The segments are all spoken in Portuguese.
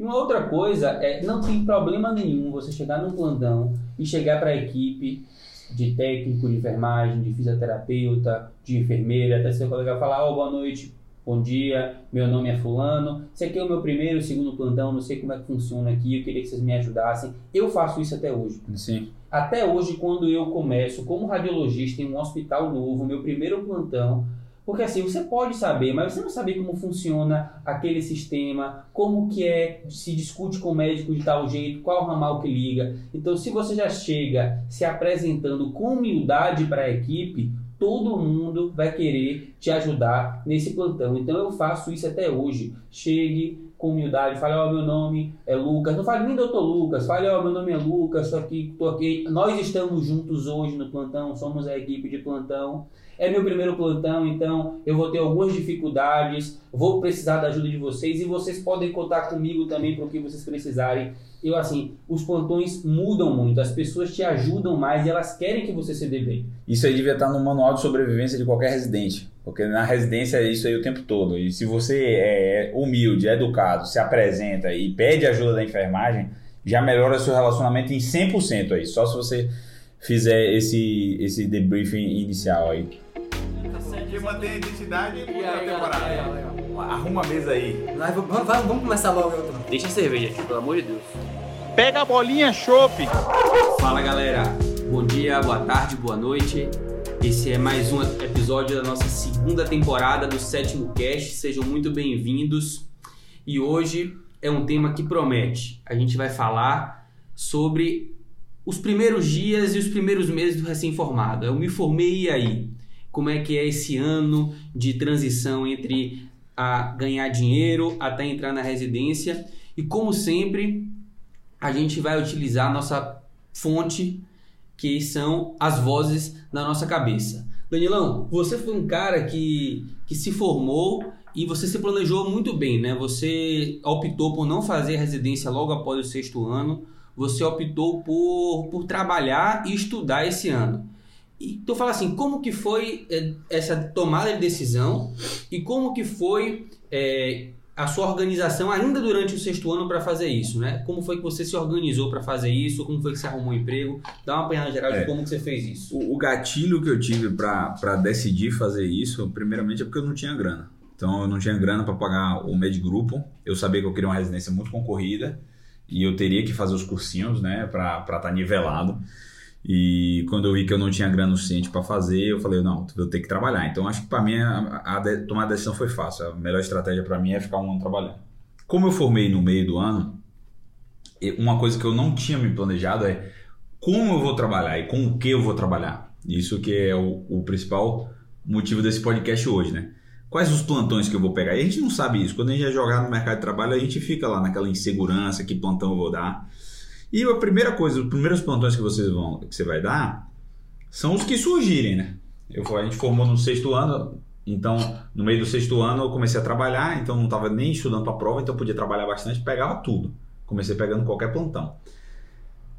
E uma outra coisa é, não tem problema nenhum você chegar num plantão e chegar para a equipe de técnico de enfermagem, de fisioterapeuta, de enfermeira, até seu colega falar, oh, boa noite, bom dia, meu nome é fulano, esse aqui é o meu primeiro, segundo plantão, não sei como é que funciona aqui, eu queria que vocês me ajudassem. Eu faço isso até hoje. Sim. Até hoje, quando eu começo como radiologista em um hospital novo, meu primeiro plantão, porque assim, você pode saber, mas você não sabe como funciona aquele sistema, como que é, se discute com o médico de tal jeito, qual ramal que liga. Então, se você já chega se apresentando com humildade para a equipe, todo mundo vai querer te ajudar nesse plantão. Então, eu faço isso até hoje. Chegue, com humildade, fale, ó, oh, meu nome é Lucas. Não fale nem doutor Lucas, fale, ó, oh, meu nome é Lucas, estou aqui, tô aqui. Nós estamos juntos hoje no plantão, somos a equipe de plantão. É meu primeiro plantão, então eu vou ter algumas dificuldades, vou precisar da ajuda de vocês e vocês podem contar comigo também para o que vocês precisarem. Eu, assim, os plantões mudam muito, as pessoas te ajudam mais e elas querem que você se dê bem. Isso aí devia estar no manual de sobrevivência de qualquer residente, porque na residência é isso aí o tempo todo. E se você é humilde, é educado, se apresenta e pede ajuda da enfermagem, já melhora seu relacionamento em 100% aí, só se você fizer esse, esse debriefing inicial aí porque mantém a identidade e a temporada. Arruma a mesa aí. vamos, vamos começar logo. Então. Deixa a cerveja aqui, pelo amor de Deus. Pega a bolinha, chope. Fala galera, bom dia, boa tarde, boa noite. Esse é mais um episódio da nossa segunda temporada do sétimo cast. Sejam muito bem-vindos. E hoje é um tema que promete. A gente vai falar sobre os primeiros dias e os primeiros meses do recém-formado. Eu me formei e aí? Como é que é esse ano de transição entre a ganhar dinheiro até entrar na residência. E como sempre, a gente vai utilizar nossa fonte, que são as vozes da nossa cabeça. Danilão, você foi um cara que, que se formou e você se planejou muito bem, né? Você optou por não fazer residência logo após o sexto ano, você optou por, por trabalhar e estudar esse ano. Então fala assim, como que foi é, essa tomada de decisão e como que foi é, a sua organização ainda durante o sexto ano para fazer isso, né? Como foi que você se organizou para fazer isso? Como foi que você arrumou um emprego? Dá uma apanhada geral é, de como que você fez isso. O, o gatilho que eu tive para decidir fazer isso, primeiramente é porque eu não tinha grana. Então eu não tinha grana para pagar o med grupo. Eu sabia que eu queria uma residência muito concorrida e eu teria que fazer os cursinhos, né, para estar tá nivelado. E quando eu vi que eu não tinha grana suficiente para fazer, eu falei, não, vou ter que trabalhar. Então acho que para mim a, a, a, tomar a decisão foi fácil. A melhor estratégia para mim é ficar um ano trabalhando. Como eu formei no meio do ano, uma coisa que eu não tinha me planejado é como eu vou trabalhar e com o que eu vou trabalhar. Isso que é o, o principal motivo desse podcast hoje, né? Quais os plantões que eu vou pegar? E a gente não sabe isso. Quando a gente é jogado no mercado de trabalho, a gente fica lá naquela insegurança, que plantão eu vou dar. E a primeira coisa, os primeiros plantões que vocês vão, que você vai dar, são os que surgirem, né? Eu, a gente formou no sexto ano, então no meio do sexto ano eu comecei a trabalhar, então não estava nem estudando para a prova, então podia trabalhar bastante, pegava tudo. Comecei pegando qualquer plantão.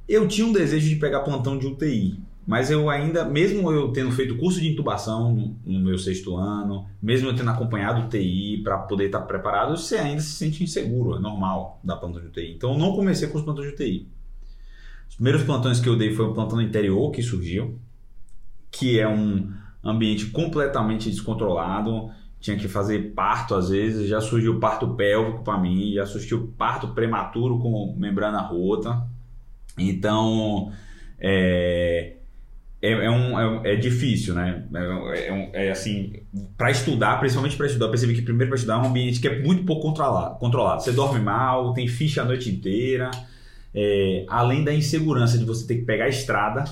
Eu tinha um desejo de pegar plantão de UTI, mas eu ainda, mesmo eu tendo feito curso de intubação no, no meu sexto ano, mesmo eu tendo acompanhado UTI para poder estar preparado, você ainda se sente inseguro, é normal dar plantão de UTI. Então eu não comecei com os plantões de UTI. Os primeiros plantões que eu dei foi um plantão no interior que surgiu, que é um ambiente completamente descontrolado. Tinha que fazer parto às vezes, já surgiu parto pélvico para mim, já surgiu parto prematuro com membrana rota. Então, é, é, é, um, é, é, difícil, né? É, é, é assim, para estudar, principalmente para estudar, eu percebi que primeiro para estudar é um ambiente que é muito pouco controlado, controlado. Você dorme mal, tem ficha a noite inteira, é, além da insegurança de você ter que pegar a estrada,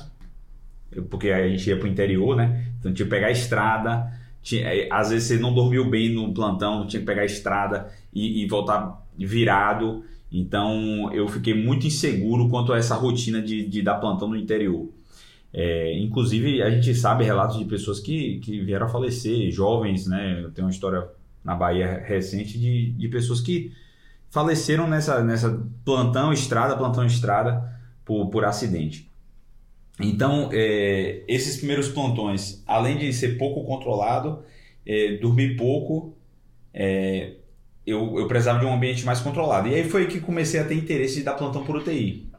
porque a gente ia para o interior, né? Então tinha que pegar a estrada, tinha, é, às vezes você não dormiu bem no plantão, tinha que pegar a estrada e, e voltar virado. Então eu fiquei muito inseguro quanto a essa rotina de, de dar plantão no interior. É, inclusive, a gente sabe relatos de pessoas que, que vieram a falecer, jovens, né? Eu tenho uma história na Bahia recente de, de pessoas que faleceram nessa, nessa plantão estrada, plantão estrada por, por acidente. Então, é, esses primeiros plantões, além de ser pouco controlado, é, dormir pouco, é, eu, eu precisava de um ambiente mais controlado. E aí foi que comecei a ter interesse de dar plantão por UTI.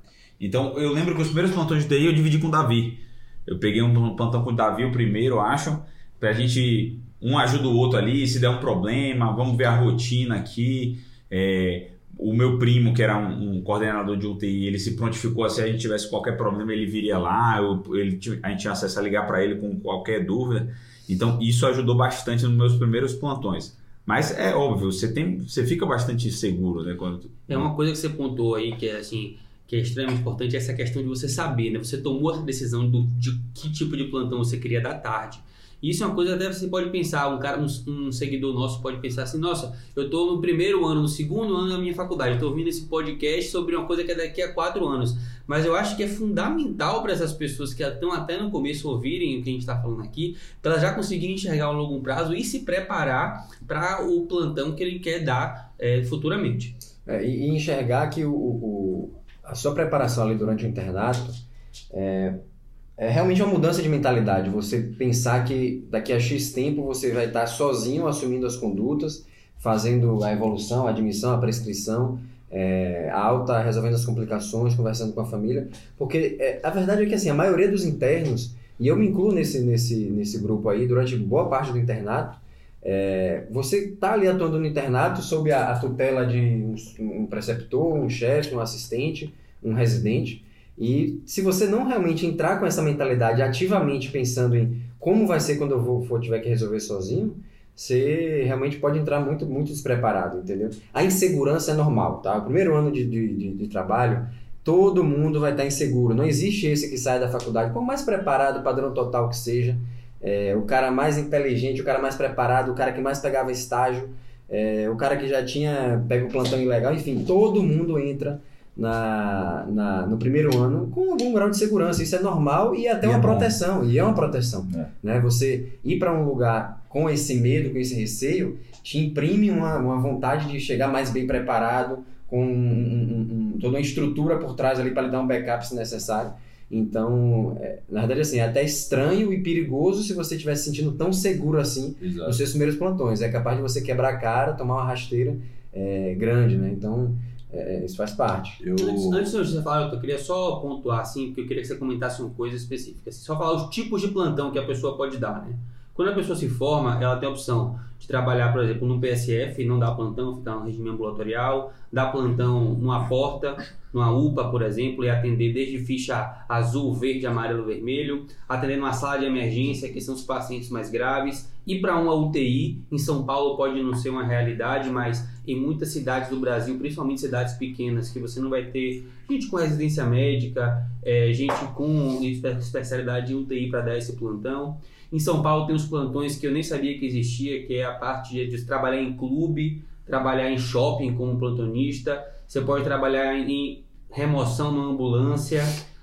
Então eu lembro que os primeiros plantões de UTI eu dividi com o Davi. Eu peguei um plantão com o Davi, o primeiro, eu acho, pra gente. Um ajuda o outro ali, se der um problema, vamos ver a rotina aqui. É, o meu primo, que era um, um, coordenador de UTI, ele se prontificou, se a gente tivesse qualquer problema, ele viria lá, eu, ele, a gente tinha acesso a ligar para ele com qualquer dúvida. Então, isso ajudou bastante nos meus primeiros plantões. Mas é óbvio, você, tem, você fica bastante seguro, né? Quando... É uma coisa que você pontuou aí, que é assim, que é extremamente importante, essa questão de você saber, né? Você tomou a decisão do, de que tipo de plantão você queria da tarde. Isso é uma coisa até você pode pensar, um cara, um, um seguidor nosso pode pensar assim, nossa, eu estou no primeiro ano, no segundo ano da minha faculdade, estou ouvindo esse podcast sobre uma coisa que é daqui a quatro anos. Mas eu acho que é fundamental para essas pessoas que estão até no começo ouvirem o que a gente está falando aqui, para elas já conseguirem enxergar a longo prazo e se preparar para o plantão que ele quer dar é, futuramente. É, e enxergar que o, o, a sua preparação ali durante o internato é, é realmente uma mudança de mentalidade. Você pensar que daqui a X tempo você vai estar sozinho assumindo as condutas, fazendo a evolução, a admissão, a prescrição, é, alta, resolvendo as complicações, conversando com a família. Porque é, a verdade é que assim, a maioria dos internos, e eu me incluo nesse, nesse, nesse grupo aí, durante boa parte do internato, é, você está ali atuando no internato sob a, a tutela de um, um preceptor, um chefe, um assistente, um residente. E se você não realmente entrar com essa mentalidade ativamente pensando em como vai ser quando eu vou, for tiver que resolver sozinho, você realmente pode entrar muito, muito despreparado, entendeu? A insegurança é normal, tá? O primeiro ano de, de, de, de trabalho, todo mundo vai estar inseguro. Não existe esse que sai da faculdade, por mais preparado, padrão total que seja, é, o cara mais inteligente, o cara mais preparado, o cara que mais pegava estágio, é, o cara que já tinha pego plantão ilegal, enfim, todo mundo entra na, na, no primeiro ano com algum grau de segurança. Isso é normal e até e uma é proteção. E é uma proteção. É. Né? Você ir para um lugar com esse medo, com esse receio, te imprime uma, uma vontade de chegar mais bem preparado, com um, um, um, toda uma estrutura por trás ali para lhe dar um backup se necessário. Então, é, na verdade, assim, é até estranho e perigoso se você estiver se sentindo tão seguro assim Exato. nos seus primeiros plantões. É capaz de você quebrar a cara, tomar uma rasteira é, grande, né? Então, é, é, isso faz parte. Eu... Antes, antes de você falar, eu queria só pontuar, assim, porque eu queria que você comentasse uma coisa específica. Assim, só falar os tipos de plantão que a pessoa pode dar, né? Quando a pessoa se forma, ela tem a opção de trabalhar, por exemplo, no PSF, não dar plantão, ficar no regime ambulatorial, dar plantão numa porta, numa UPA, por exemplo, e atender desde ficha azul, verde, amarelo, vermelho, atender numa sala de emergência, que são os pacientes mais graves, ir para uma UTI. Em São Paulo pode não ser uma realidade, mas em muitas cidades do Brasil, principalmente cidades pequenas, que você não vai ter gente com residência médica, é, gente com especialidade em UTI para dar esse plantão. Em São Paulo tem os plantões que eu nem sabia que existia, que é a parte de, de trabalhar em clube, trabalhar em shopping como plantonista, você pode trabalhar em remoção na ambulância,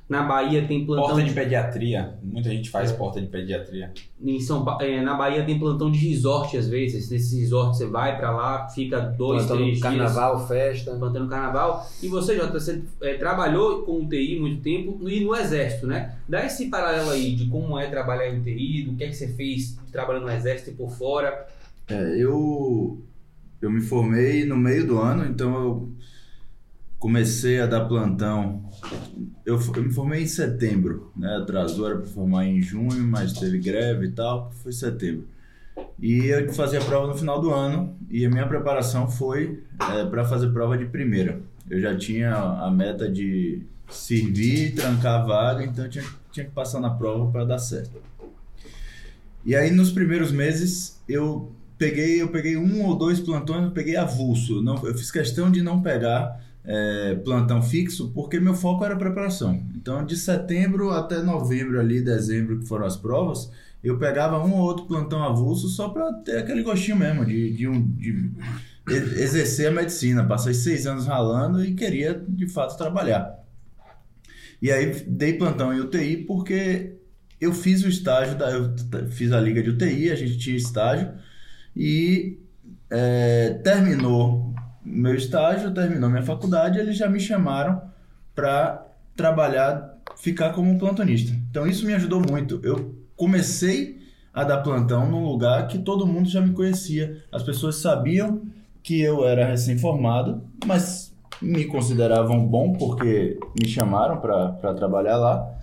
na Bahia tem plantão. Porta de pediatria. Muita gente faz é. porta de pediatria. Em São pa... É, na Bahia tem plantão de resort às vezes. Nesse resort você vai para lá, fica dois, plantão três carnaval, dias. festa. Plantão no carnaval. E você, Jota, você é, trabalhou com UTI muito tempo e no Exército, né? Dá esse paralelo aí de como é trabalhar em UTI, do que é que você fez trabalhando no Exército e por fora. É, eu, eu me formei no meio do ano, então eu comecei a dar plantão. Eu, eu me formei em setembro, né? Atrasou, era para formar em junho, mas teve greve e tal, foi setembro. E eu fazia a prova no final do ano e a minha preparação foi é, para fazer prova de primeira. Eu já tinha a meta de servir, trancar a vaga, então eu tinha, tinha que passar na prova para dar certo. E aí nos primeiros meses eu peguei, eu peguei um ou dois plantões, eu peguei avulso. Não, eu fiz questão de não pegar é, plantão fixo, porque meu foco era preparação. Então, de setembro até novembro, ali, dezembro, que foram as provas, eu pegava um ou outro plantão avulso só para ter aquele gostinho mesmo de, de, um, de exercer a medicina. Passei seis anos ralando e queria, de fato, trabalhar. E aí, dei plantão em UTI porque eu fiz o estágio, da, eu fiz a liga de UTI, a gente tinha estágio, e é, terminou meu estágio, terminou minha faculdade, eles já me chamaram para trabalhar, ficar como plantonista. Então isso me ajudou muito. Eu comecei a dar plantão num lugar que todo mundo já me conhecia. As pessoas sabiam que eu era recém-formado, mas me consideravam bom porque me chamaram para trabalhar lá.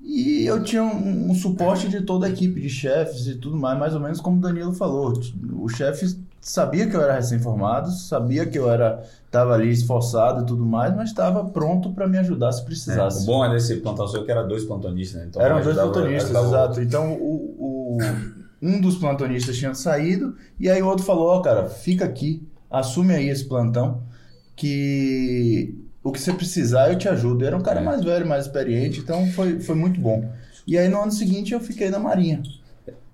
E eu tinha um, um suporte de toda a equipe de chefes e tudo mais, mais ou menos como o Danilo falou. O chefe sabia que eu era recém-formado, sabia que eu era estava ali esforçado e tudo mais, mas estava pronto para me ajudar se É, precisasse. o bom é desse plantão seu que era dois plantonistas, né? Então, Eram dois plantonistas, ajudava exato. Então o, o- um dos plantonistas tinha saído e aí o outro falou, ó, cara, fica aqui, assume aí esse plantão que o que você precisar eu te ajudo. Era um cara É. mais velho, mais experiente, então foi, foi muito bom. E aí no ano seguinte eu fiquei na Marinha.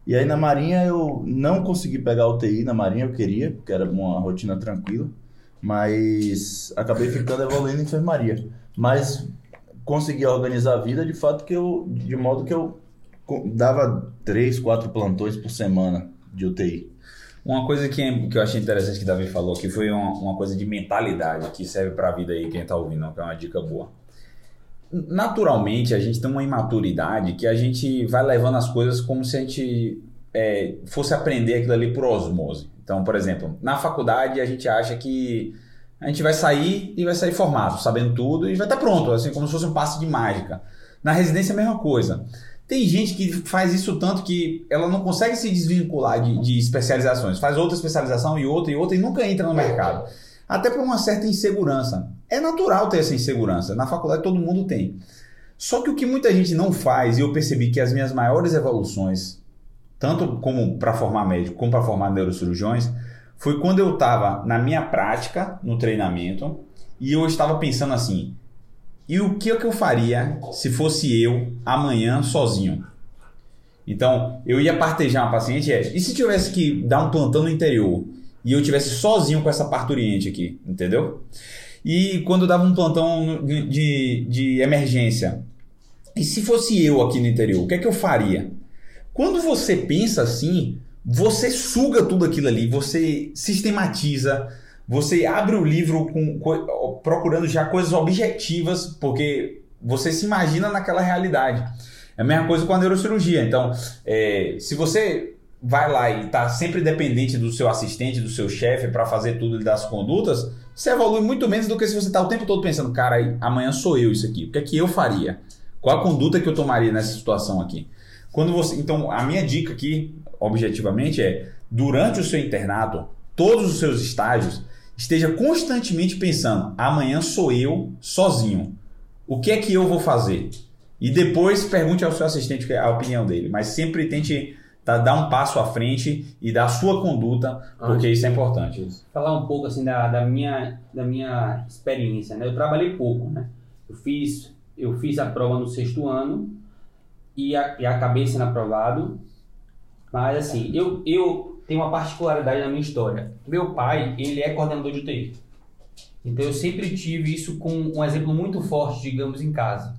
E aí na Marinha eu não consegui pegar UTI na Marinha, eu queria, porque era uma rotina tranquila, mas acabei ficando evoluindo em enfermaria. Mas consegui organizar a vida de fato que eu, de modo que eu dava três, quatro plantões por semana de UTI. Uma coisa que, que eu achei interessante que Davi falou que foi uma, uma coisa de mentalidade que serve pra vida aí, quem tá ouvindo, que é uma dica boa. Naturalmente, a gente tem uma imaturidade que a gente vai levando as coisas como se a gente é, fosse aprender aquilo ali por osmose. Então, por exemplo, na faculdade a gente acha que a gente vai sair e vai sair formado, sabendo tudo e vai estar pronto, assim como se fosse um passe de mágica. Na residência a mesma coisa. Tem gente que faz isso tanto que ela não consegue se desvincular de, de especializações, faz outra especialização e outra e outra e nunca entra no mercado. Até por uma certa insegurança. É natural ter essa insegurança. Na faculdade todo mundo tem. Só que o que muita gente não faz, e eu percebi que as minhas maiores evoluções, tanto como para formar médico como para formar neurocirurgiões, foi quando eu estava na minha prática, no treinamento, e eu estava pensando assim: e o que, que eu faria se fosse eu amanhã sozinho? Então, eu ia partejar uma paciente, é, e se tivesse que dar um plantão no interior e eu tivesse sozinho com essa parturiente aqui, entendeu? E quando dava um plantão de, de, emergência, e se fosse eu aqui no interior, o que é que eu faria? Quando você pensa assim, você suga tudo aquilo ali, você sistematiza, você abre o livro com, co- procurando já coisas objetivas, porque você se imagina naquela realidade. É a mesma coisa com a neurocirurgia. Então, é, se você vai lá e está sempre dependente do seu assistente, do seu chefe para fazer tudo e dar as condutas, você evolui muito menos do que se você está o tempo todo pensando, cara, amanhã sou eu isso aqui. O que é que eu faria? Qual a conduta que eu tomaria nessa situação aqui? Quando você, então, a minha dica aqui, objetivamente, é durante o seu internato, todos os seus estágios, esteja constantemente pensando: amanhã sou eu sozinho. O que é que eu vou fazer? E depois pergunte ao seu assistente a opinião dele, mas sempre tente tá, dar um passo à frente e dar a sua conduta, porque isso é importante. falar um pouco assim da, da minha da minha experiência, né? Eu trabalhei pouco, né? Eu fiz eu fiz a prova no sexto ano e, a, e acabei sendo aprovado. Mas assim, eu eu tenho uma particularidade na minha história. Meu pai, ele é coordenador de UTI. Então eu sempre tive isso com um exemplo muito forte, digamos, em casa.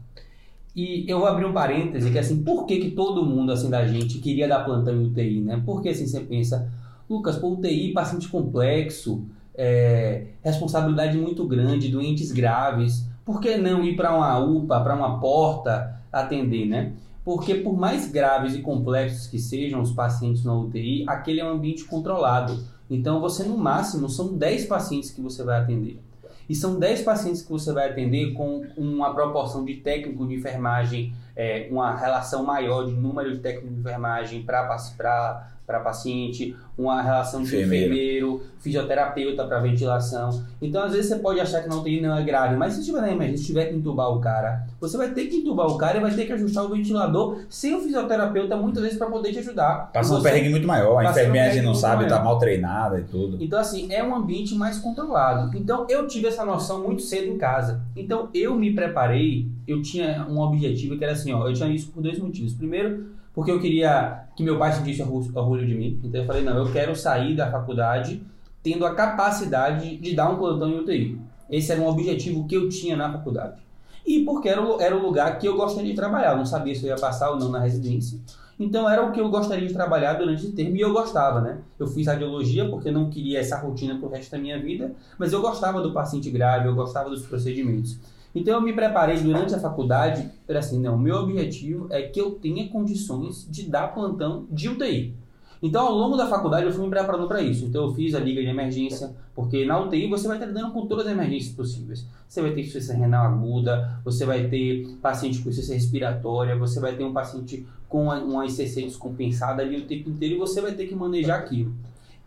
E eu vou abrir um parêntese que assim, por que, que todo mundo assim da gente queria dar plantão em UTI, né? Porque assim você pensa, Lucas, pô, UTI, paciente complexo, é, responsabilidade muito grande, doentes graves. Por que não ir para uma UPA, para uma porta atender, né? Porque por mais graves e complexos que sejam os pacientes na UTI, aquele é um ambiente controlado. Então você no máximo são 10 pacientes que você vai atender. E são 10 pacientes que você vai atender com uma proporção de técnico de enfermagem, é, uma relação maior de número de técnico de enfermagem para paciente, uma relação de Enfermeiro. enfermeiro, fisioterapeuta para ventilação. Então, às vezes, você pode achar que não tem não é grave, mas se estiver na emergência, se tiver que entubar o cara, você vai ter que entubar o cara e vai ter que ajustar o ventilador sem o fisioterapeuta, muitas vezes, para poder te ajudar. Passa um perrengue muito maior, a perrengue não sabe, maior. tá mal treinada e tudo. Então, assim, é um ambiente mais controlado. Então, eu tive essa noção muito cedo em casa. Então, eu me preparei, eu tinha um objetivo que era assim, ó, eu tinha isso por dois motivos. Primeiro, porque eu queria que meu pai sentisse orgulho de mim. Então, eu falei, não, eu quero sair da faculdade tendo a capacidade de dar um plantão em UTI. Esse era um objetivo que eu tinha na faculdade. E porque era o, era o lugar que eu gostaria de trabalhar. Eu não sabia se eu ia passar ou não na residência. Então era o que eu gostaria de trabalhar durante esse termo e eu gostava, né? Eu fiz radiologia porque não queria essa rotina pro resto da minha vida, mas eu gostava do paciente grave, eu gostava dos procedimentos. Então eu me preparei durante a faculdade para assim, não, meu objetivo é que eu tenha condições de dar plantão de UTI. Então, ao longo da faculdade, eu fui me preparando para isso. Então, eu fiz a liga de emergência, porque na UTI você vai estar lidando com todas as emergências possíveis. Você vai ter insuficiência renal aguda, você vai ter paciente com insuficiência respiratória, você vai ter um paciente com uma, ICC descompensada ali o tempo inteiro e você vai ter que manejar aquilo.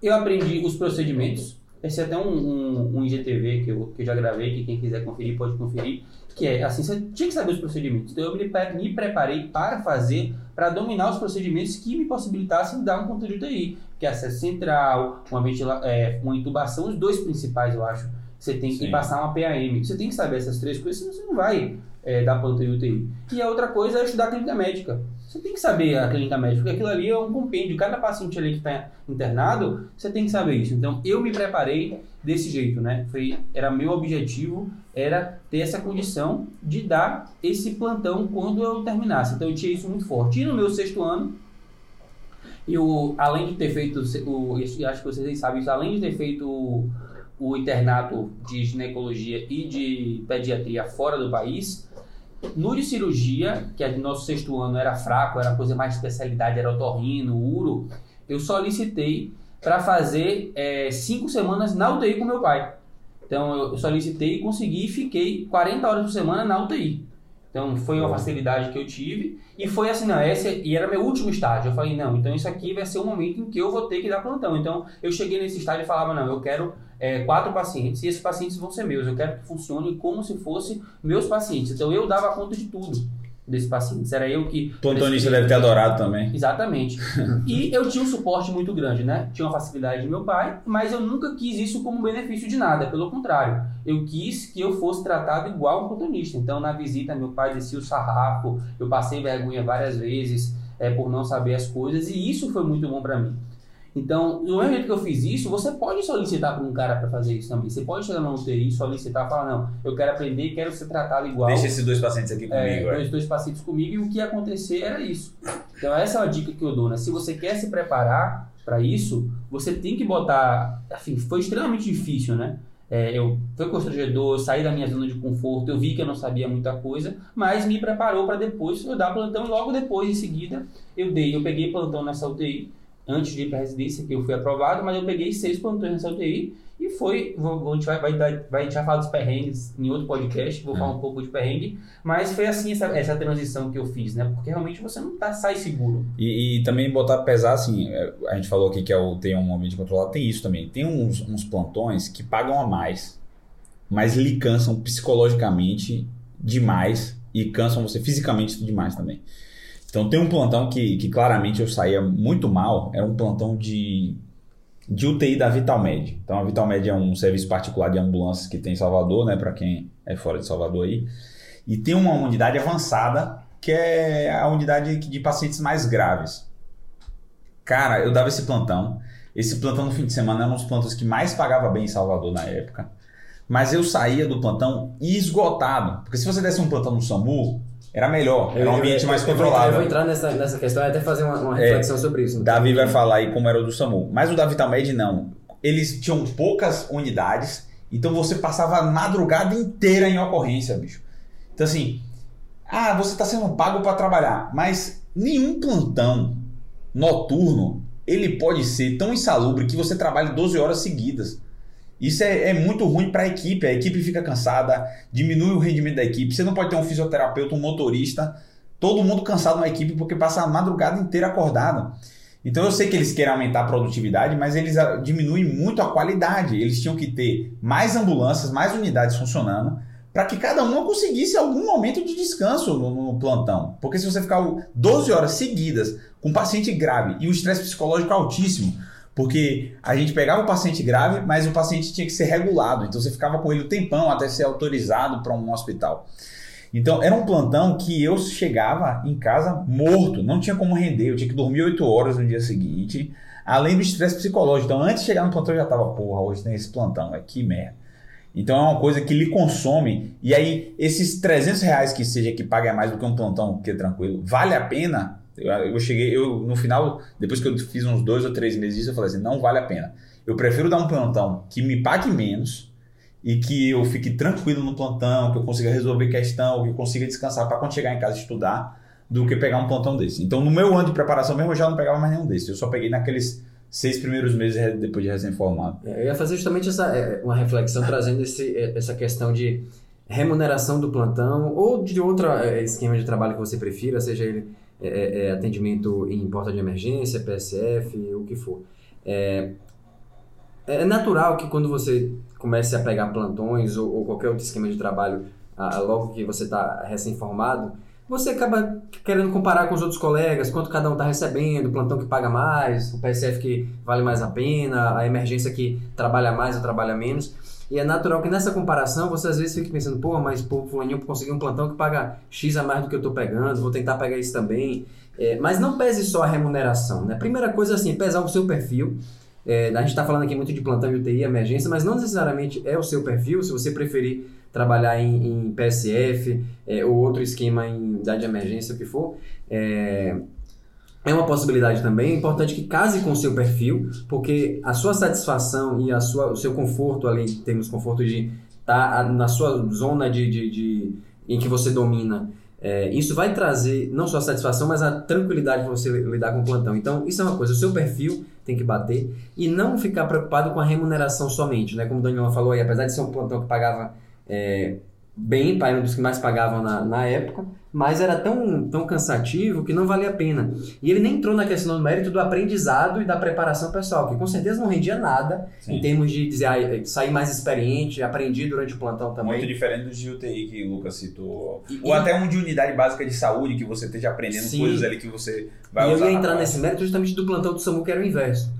Eu aprendi os procedimentos, esse é até um, um, um IGTV que eu, que eu já gravei, que quem quiser conferir pode conferir, que é assim, você tinha que saber os procedimentos. Então eu me, me preparei para fazer, para dominar os procedimentos que me possibilitassem dar um conteúdo UTI, que é acesso central, uma, ventila, é, uma intubação, os dois principais eu acho. Você tem que passar uma PAM. Você tem que saber essas três coisas, senão você não vai é, dar plantão em UTI. E a outra coisa é estudar a clínica médica. Você tem que saber a clínica médica, porque aquilo ali é um compêndio. Cada paciente ali que está internado, você tem que saber isso. Então, eu me preparei desse jeito, né? Foi, era meu objetivo, era ter essa condição de dar esse plantão quando eu terminasse. Então, eu tinha isso muito forte. E no meu sexto ano, eu, além de ter feito, o, acho que vocês sabem isso, além de ter feito o, internato de ginecologia e de pediatria fora do país, no de cirurgia, que é do nosso sexto ano era fraco, era coisa mais especialidade, era otorrino, uro, eu solicitei para fazer é, cinco semanas na UTI com meu pai. Então eu solicitei, consegui e fiquei 40 horas por semana na UTI. Então foi uma facilidade que eu tive e foi assim, não, essa e era meu último estágio. Eu falei, não, então isso aqui vai ser o momento em que eu vou ter que dar plantão. Então eu cheguei nesse estágio e falava, não, eu quero é, quatro pacientes e esses pacientes vão ser meus. Eu quero que funcione como se fossem meus pacientes. Então eu dava conta de tudo desses pacientes. Era eu que O plantonista deve ter adorado também. Exatamente. E eu tinha um suporte muito grande, né? Tinha uma facilidade de meu pai, mas eu nunca quis isso como benefício de nada, pelo contrário. Eu quis que eu fosse tratado igual um plantonista. Então, na visita, meu pai descia o sarrafo, eu passei vergonha várias vezes é, por não saber as coisas, e isso foi muito bom para mim. Então, no mesmo jeito que eu fiz isso, você pode solicitar para um cara para fazer isso também. Você pode chegar na UTI e solicitar e falar, não, eu quero aprender quero ser tratado igual. Deixa esses dois pacientes aqui É, comigo. é. dois, dois pacientes comigo e o que ia acontecer era isso. Então essa é uma dica que eu dou, né? Se você quer se preparar para isso, você tem que botar, assim, foi extremamente difícil, né? É, eu foi constrangedor, eu saí da minha zona de conforto, eu vi que eu não sabia muita coisa, mas me preparou para depois eu dar plantão e logo depois, em seguida, eu dei, eu peguei plantão nessa UTI antes de ir para residência, que eu fui aprovado, mas eu peguei seis plantões nessa UTI e foi, vou, a gente vai, vai, dar- vai, a gente vai falar dos perrengues em outro podcast, vou falar um pouco de perrengue, mas foi assim essa, essa transição que eu fiz, né? Porque realmente você não tá, sai seguro. E, e também botar pesar, assim, é, a gente falou aqui que é o, tem um ambiente controlado, tem isso também. Tem uns, uns plantões que pagam a mais, mas lhe cansam psicologicamente demais e cansam você fisicamente demais também. Então tem um plantão que, que claramente eu saía muito mal, era um plantão de, de UTI da Vitalmed. Então a Vitalmed é um serviço particular de ambulâncias que tem em Salvador, né, para quem é fora de Salvador aí. E tem uma unidade avançada que é a unidade de pacientes mais graves. Cara, eu dava esse plantão. Esse plantão no fim de semana era um dos plantões que mais pagava bem em Salvador na época. Mas eu saía do plantão esgotado. Porque se você desse um plantão no SAMU, era melhor. Era um ambiente mais controlado. Eu vou entrar nessa, nessa questão e até fazer uma, uma É. reflexão sobre isso. Davi vai falar aí como era o do SAMU. Mas o da Vitamed não. Eles tinham poucas unidades, então você passava a madrugada inteira em ocorrência, bicho. Então assim, ah, você está sendo pago para trabalhar, mas nenhum plantão noturno ele pode ser tão insalubre que você trabalhe 12 horas seguidas. Isso é, é muito ruim para a equipe. A equipe fica cansada, diminui o rendimento da equipe. Você não pode ter um fisioterapeuta, um motorista, todo mundo cansado na equipe porque passa a madrugada inteira acordado. Então eu sei que eles querem aumentar a produtividade, mas eles ah, diminuem muito a qualidade. Eles tinham que ter mais ambulâncias, mais unidades funcionando, para que cada uma conseguisse algum momento de descanso no, no plantão. Porque se você ficar 12 horas seguidas com um paciente grave e o estresse psicológico altíssimo, porque a gente pegava o paciente grave, mas o paciente tinha que ser regulado. Então você ficava com ele o tempão até ser autorizado para um hospital. Então era um plantão que eu chegava em casa morto, não tinha como render, eu tinha que dormir 8 horas no dia seguinte, além do estresse psicológico. Então antes de chegar no plantão eu já tava, porra, hoje tem esse plantão, é que merda. Então é uma coisa que lhe consome, e aí esses 300 reais que seja que paga mais do que um plantão, que é tranquilo, vale a pena? Eu, cheguei, eu no final, depois que eu fiz uns dois ou três meses disso, eu falei assim, não vale a pena. Eu prefiro dar um plantão que me pague menos, e que eu fique tranquilo no plantão, que eu consiga resolver questão, que eu consiga descansar para quando chegar em casa estudar, do que pegar um plantão desse. Então, no meu ano de preparação mesmo, eu já não pegava mais nenhum desses. Eu só peguei naqueles seis primeiros meses depois de recém-formado. É, Eu ia fazer justamente essa, é, uma reflexão trazendo esse, é, essa questão de remuneração do plantão ou de outro esquema de trabalho que você prefira, seja ele é, é, é, atendimento em porta de emergência, PSF, o que for. É, é natural que quando você comece a pegar plantões ou, ou qualquer outro esquema de trabalho, ah, logo que você está recém-formado, você acaba querendo comparar com os outros colegas, quanto cada um está recebendo, o plantão que paga mais, o PSF que vale mais a pena, a emergência que trabalha mais ou trabalha menos. E é natural que nessa comparação você às vezes fique pensando, pô, mas pô, fulaninho conseguiu um plantão que paga X a mais do que eu estou pegando, vou tentar pegar isso também. É, mas não pese só a remuneração, né? Primeira coisa assim, pesar o seu perfil. É, a gente está falando aqui muito de plantão de UTI, emergência, mas não necessariamente é o seu perfil, se você preferir trabalhar em, em PSF é, ou outro esquema em unidade de emergência, o que for, é, é uma possibilidade também. É importante que case com o seu perfil, porque a sua satisfação e a sua, o seu conforto ali, temos conforto de estar na sua zona de, de, de- em que você domina, é, isso vai trazer não só a satisfação, mas a tranquilidade para você lidar com o plantão. Então, isso é uma coisa, o seu perfil tem que bater e não ficar preocupado com a remuneração somente, né? Como o Daniel falou aí, apesar de ser um plantão que pagava é, bem, pai, um dos que mais pagavam na, na época, mas era tão, tão cansativo que não valia a pena. E ele nem entrou na questão do mérito do aprendizado e da preparação pessoal, que com certeza não rendia nada Sim. em termos de dizer, ah, sair mais experiente, aprendi durante o plantão também. Muito diferente dos de UTI que o Lucas citou. E- Ou e- até um de unidade básica de saúde, que você esteja aprendendo Sim. coisas ali que você vai e eu usar. ia na entrar nesse mérito justamente do plantão do SAMU, que era o inverso.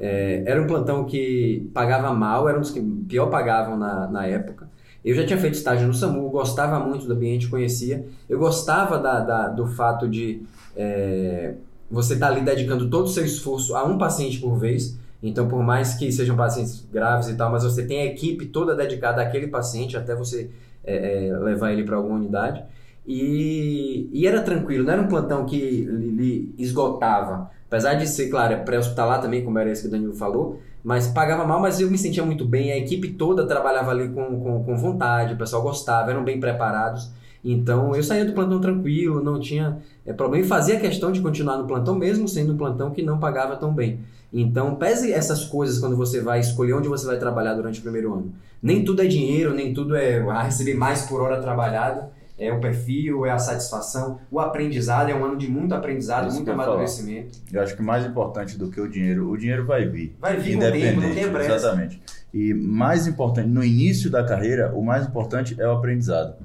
É, era um plantão que pagava mal, era um dos que pior pagavam na, na época. Eu já tinha feito estágio no SAMU, gostava muito do ambiente, conhecia. Eu gostava da, da- do fato de é, você estar ali dedicando todo o seu esforço a um paciente por vez. Então, por mais que sejam pacientes graves e tal, mas você tem a equipe toda dedicada àquele paciente até você é, é, levar ele para alguma unidade. E, e era tranquilo, não era um plantão que lhe, esgotava. Apesar de ser, claro, pré-hospitalar também, como era esse que o Danilo falou, mas pagava mal, mas eu me sentia muito bem, a equipe toda trabalhava ali com, com, com vontade, o pessoal gostava, eram bem preparados. Então eu saía do plantão tranquilo, não tinha é, problema e fazia questão de continuar no plantão, mesmo sendo um plantão que não pagava tão bem. Então pese essas coisas quando você vai escolher onde você vai trabalhar durante o primeiro ano. Nem tudo é dinheiro, nem tudo é ah, receber mais por hora trabalhada. É o perfil, é a satisfação, o aprendizado, é um ano de muito aprendizado, Isso muito que eu amadurecimento. Eu acho que mais importante do que o dinheiro, o dinheiro vai vir. Vai vir com o tempo, não tem pressa. Exatamente. E mais importante, no início da carreira, o mais importante é o aprendizado.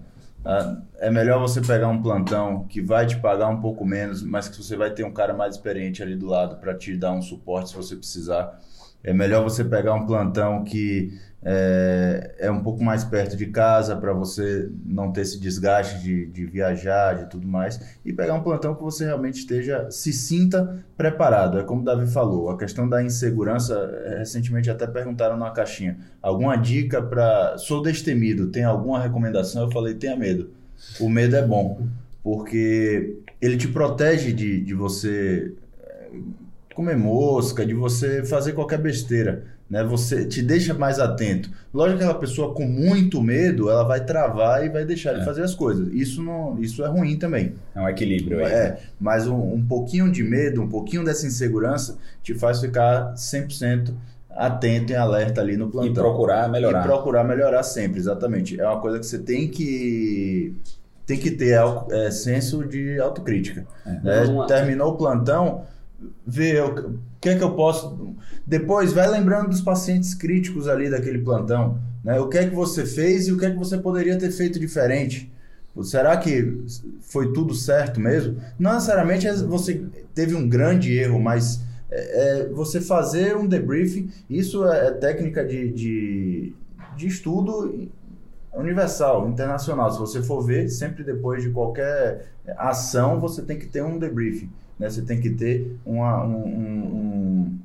Ah, É melhor você pegar um plantão que vai te pagar um pouco menos, mas que você vai ter um cara mais experiente ali do lado para te dar um suporte se você precisar. É melhor você pegar um plantão que é, é um pouco mais perto de casa para você não ter esse desgaste de, de viajar, de tudo mais, e pegar um plantão que você realmente esteja, se sinta preparado. É como o Davi falou, a questão da insegurança, é, recentemente até perguntaram na caixinha, alguma dica para... Sou destemido, tem alguma recomendação? Eu falei, tenha medo. O medo é bom, porque ele te protege de, de você comer mosca, de você fazer qualquer besteira, né? Você te deixa mais atento. Lógico que aquela pessoa com muito medo, ela vai travar e vai deixar de É. fazer as coisas. Isso não, isso é ruim também. É um equilíbrio aí. É, mas um, um pouquinho de medo, um pouquinho dessa insegurança te faz ficar 100% atento e alerta ali no E plantão. procurar melhorar. E procurar melhorar sempre, exatamente. É uma coisa que você tem que tem que ter é, senso de autocrítica. né? Vamos lá. Terminou o plantão, vê o que é que eu posso. Depois vai lembrando dos pacientes críticos ali daquele plantão. Né? O que é que você fez e o que é que você poderia ter feito diferente. Será que foi tudo certo mesmo? Não necessariamente você teve um grande erro, mas é, é você fazer um debriefing, isso é, é técnica de, de, de estudo universal, internacional. Se você for ver, sempre depois de qualquer ação, você tem que ter um debriefing. Né? Você tem que ter uma, um, um- um-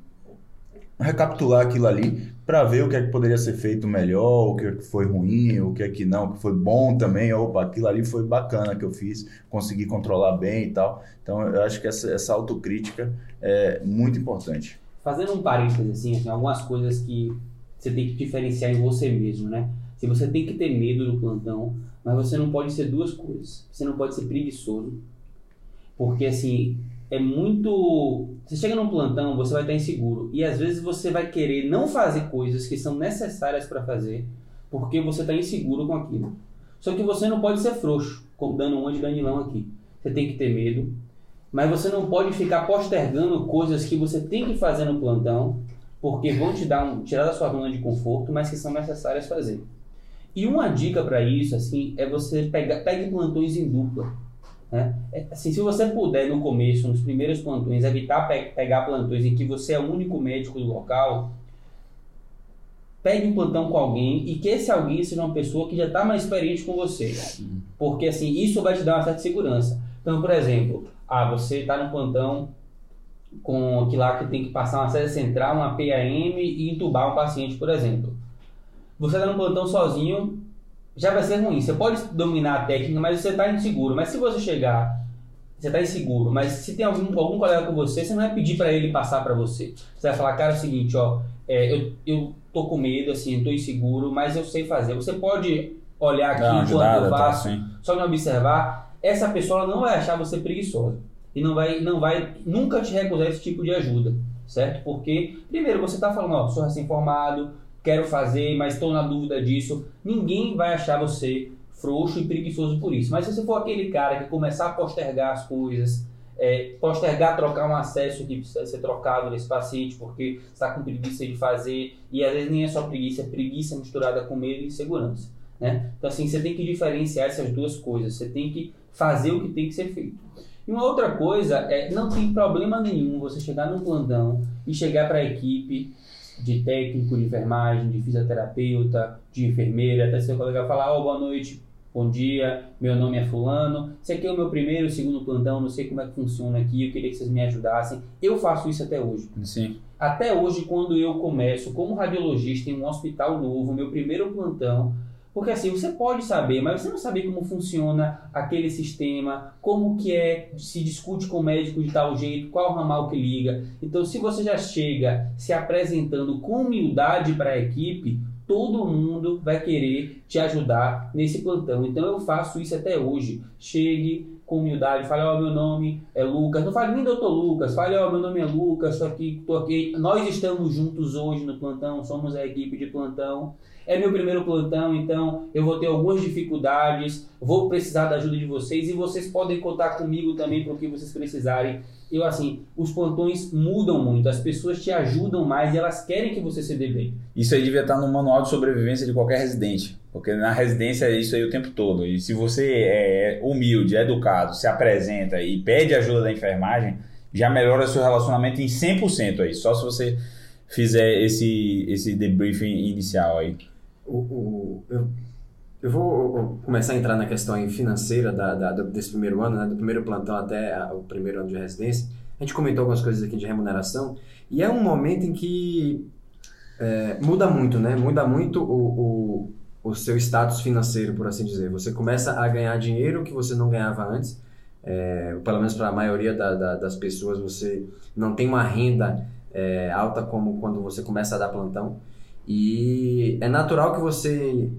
recapitular aquilo ali para ver o que é que poderia ser feito melhor, o que é que foi ruim, o que é que não, o que foi bom também. Opa, aquilo ali foi bacana que eu fiz, consegui controlar bem e tal. Então, eu acho que essa, essa autocrítica é muito importante. Fazendo um parênteses, assim, assim, algumas coisas que você tem que diferenciar em você mesmo, né? Se você tem que ter medo do plantão, mas você não pode ser duas coisas. Você não pode ser preguiçoso. Porque assim, é muito. Você chega num plantão, você vai estar inseguro. E às vezes você vai querer não fazer coisas que são necessárias para fazer, porque você está inseguro com aquilo. Só que você não pode ser frouxo, como dando uma de Danilão aqui. Você tem que ter medo, mas você não pode ficar postergando coisas que você tem que fazer no plantão, porque vão te dar um, tirar da sua zona de conforto, mas que são necessárias fazer. E uma dica para isso, assim, é você pegar, pegue plantões em dupla. Né? É, assim, se você puder, no começo, nos primeiros plantões, evitar pe pegar plantões em que você é o único médico do local, pegue um plantão com alguém e que esse alguém seja uma pessoa que já está mais experiente com você. Porque, assim, isso vai te dar uma certa segurança. Então, por exemplo, ah, você está no plantão com que lá que tem que passar uma sede central, uma PAM e entubar um paciente, por exemplo. Você está no plantão sozinho, já vai ser ruim. Você pode dominar a técnica, mas você está inseguro. Mas se você chegar, você está inseguro, mas se tem algum, algum colega com você, você não vai pedir para ele passar para você. Você vai falar, cara, é o seguinte, ó, é, eu, eu tô com medo, assim, tô inseguro, mas eu sei fazer. Você pode olhar aqui uma enquanto eu tá, faço, sim. só me observar. Essa pessoa não vai achar você preguiçosa e não vai, não vai nunca te recusar esse tipo de ajuda, certo? Porque, primeiro, você está falando, ó, sou recém-formado, quero fazer, mas estou na dúvida disso. Ninguém vai achar você frouxo e preguiçoso por isso. Mas se você for aquele cara que começar a postergar as coisas, é, postergar trocar um acesso que precisa ser trocado nesse paciente porque está com preguiça de fazer, e às vezes nem é só preguiça, é preguiça misturada com medo e insegurança. Né? Então, assim, você tem que diferenciar essas duas coisas, você tem que fazer o que tem que ser feito. E uma outra coisa é, não tem problema nenhum você chegar num plantão e chegar para a equipe de técnico de enfermagem, de fisioterapeuta, de enfermeira, até seu colega falar, oh, boa noite, bom dia, meu nome é fulano, esse aqui é o meu primeiro, segundo plantão, não sei como é que funciona aqui, eu queria que vocês me ajudassem. Eu faço isso até hoje. Sim. Até hoje, quando eu começo como radiologista em um hospital novo, meu primeiro plantão, porque assim, você pode saber, mas você não sabe como funciona aquele sistema, como que é, se discute com o médico de tal jeito, qual ramal que liga. Então, se você já chega se apresentando com humildade para a equipe, todo mundo vai querer te ajudar nesse plantão. Então, eu faço isso até hoje. Chegue com humildade, fale, ó, meu nome é Lucas. Não fale nem doutor Lucas, fale, ó, meu nome é Lucas, estou aqui, tô aqui. Nós estamos juntos hoje no plantão, somos a equipe de plantão. É meu primeiro plantão, então eu vou ter algumas dificuldades, vou precisar da ajuda de vocês e vocês podem contar comigo também para o que vocês precisarem. Eu, assim, os plantões mudam muito, as pessoas te ajudam mais e elas querem que você se dê bem. Isso aí devia estar no manual de sobrevivência de qualquer residente. Porque na residência é isso aí o tempo todo. E se você é humilde, é educado, se apresenta e pede ajuda da enfermagem, já melhora seu relacionamento em 100% aí. Só se você fizer esse, esse debriefing inicial aí. O, o- eu, eu vou começar a entrar na questão financeira da, da- desse primeiro ano, né, do primeiro plantão até a- o primeiro ano de residência. A gente comentou algumas coisas aqui de remuneração e é um momento em que é, muda muito, né? Muda muito o, o, o seu status financeiro, por assim dizer. Você começa a ganhar dinheiro que você não ganhava antes. É, pelo menos para a maioria da- da- das pessoas, você não tem uma renda é, alta como quando você começa a dar plantão. E é natural que você,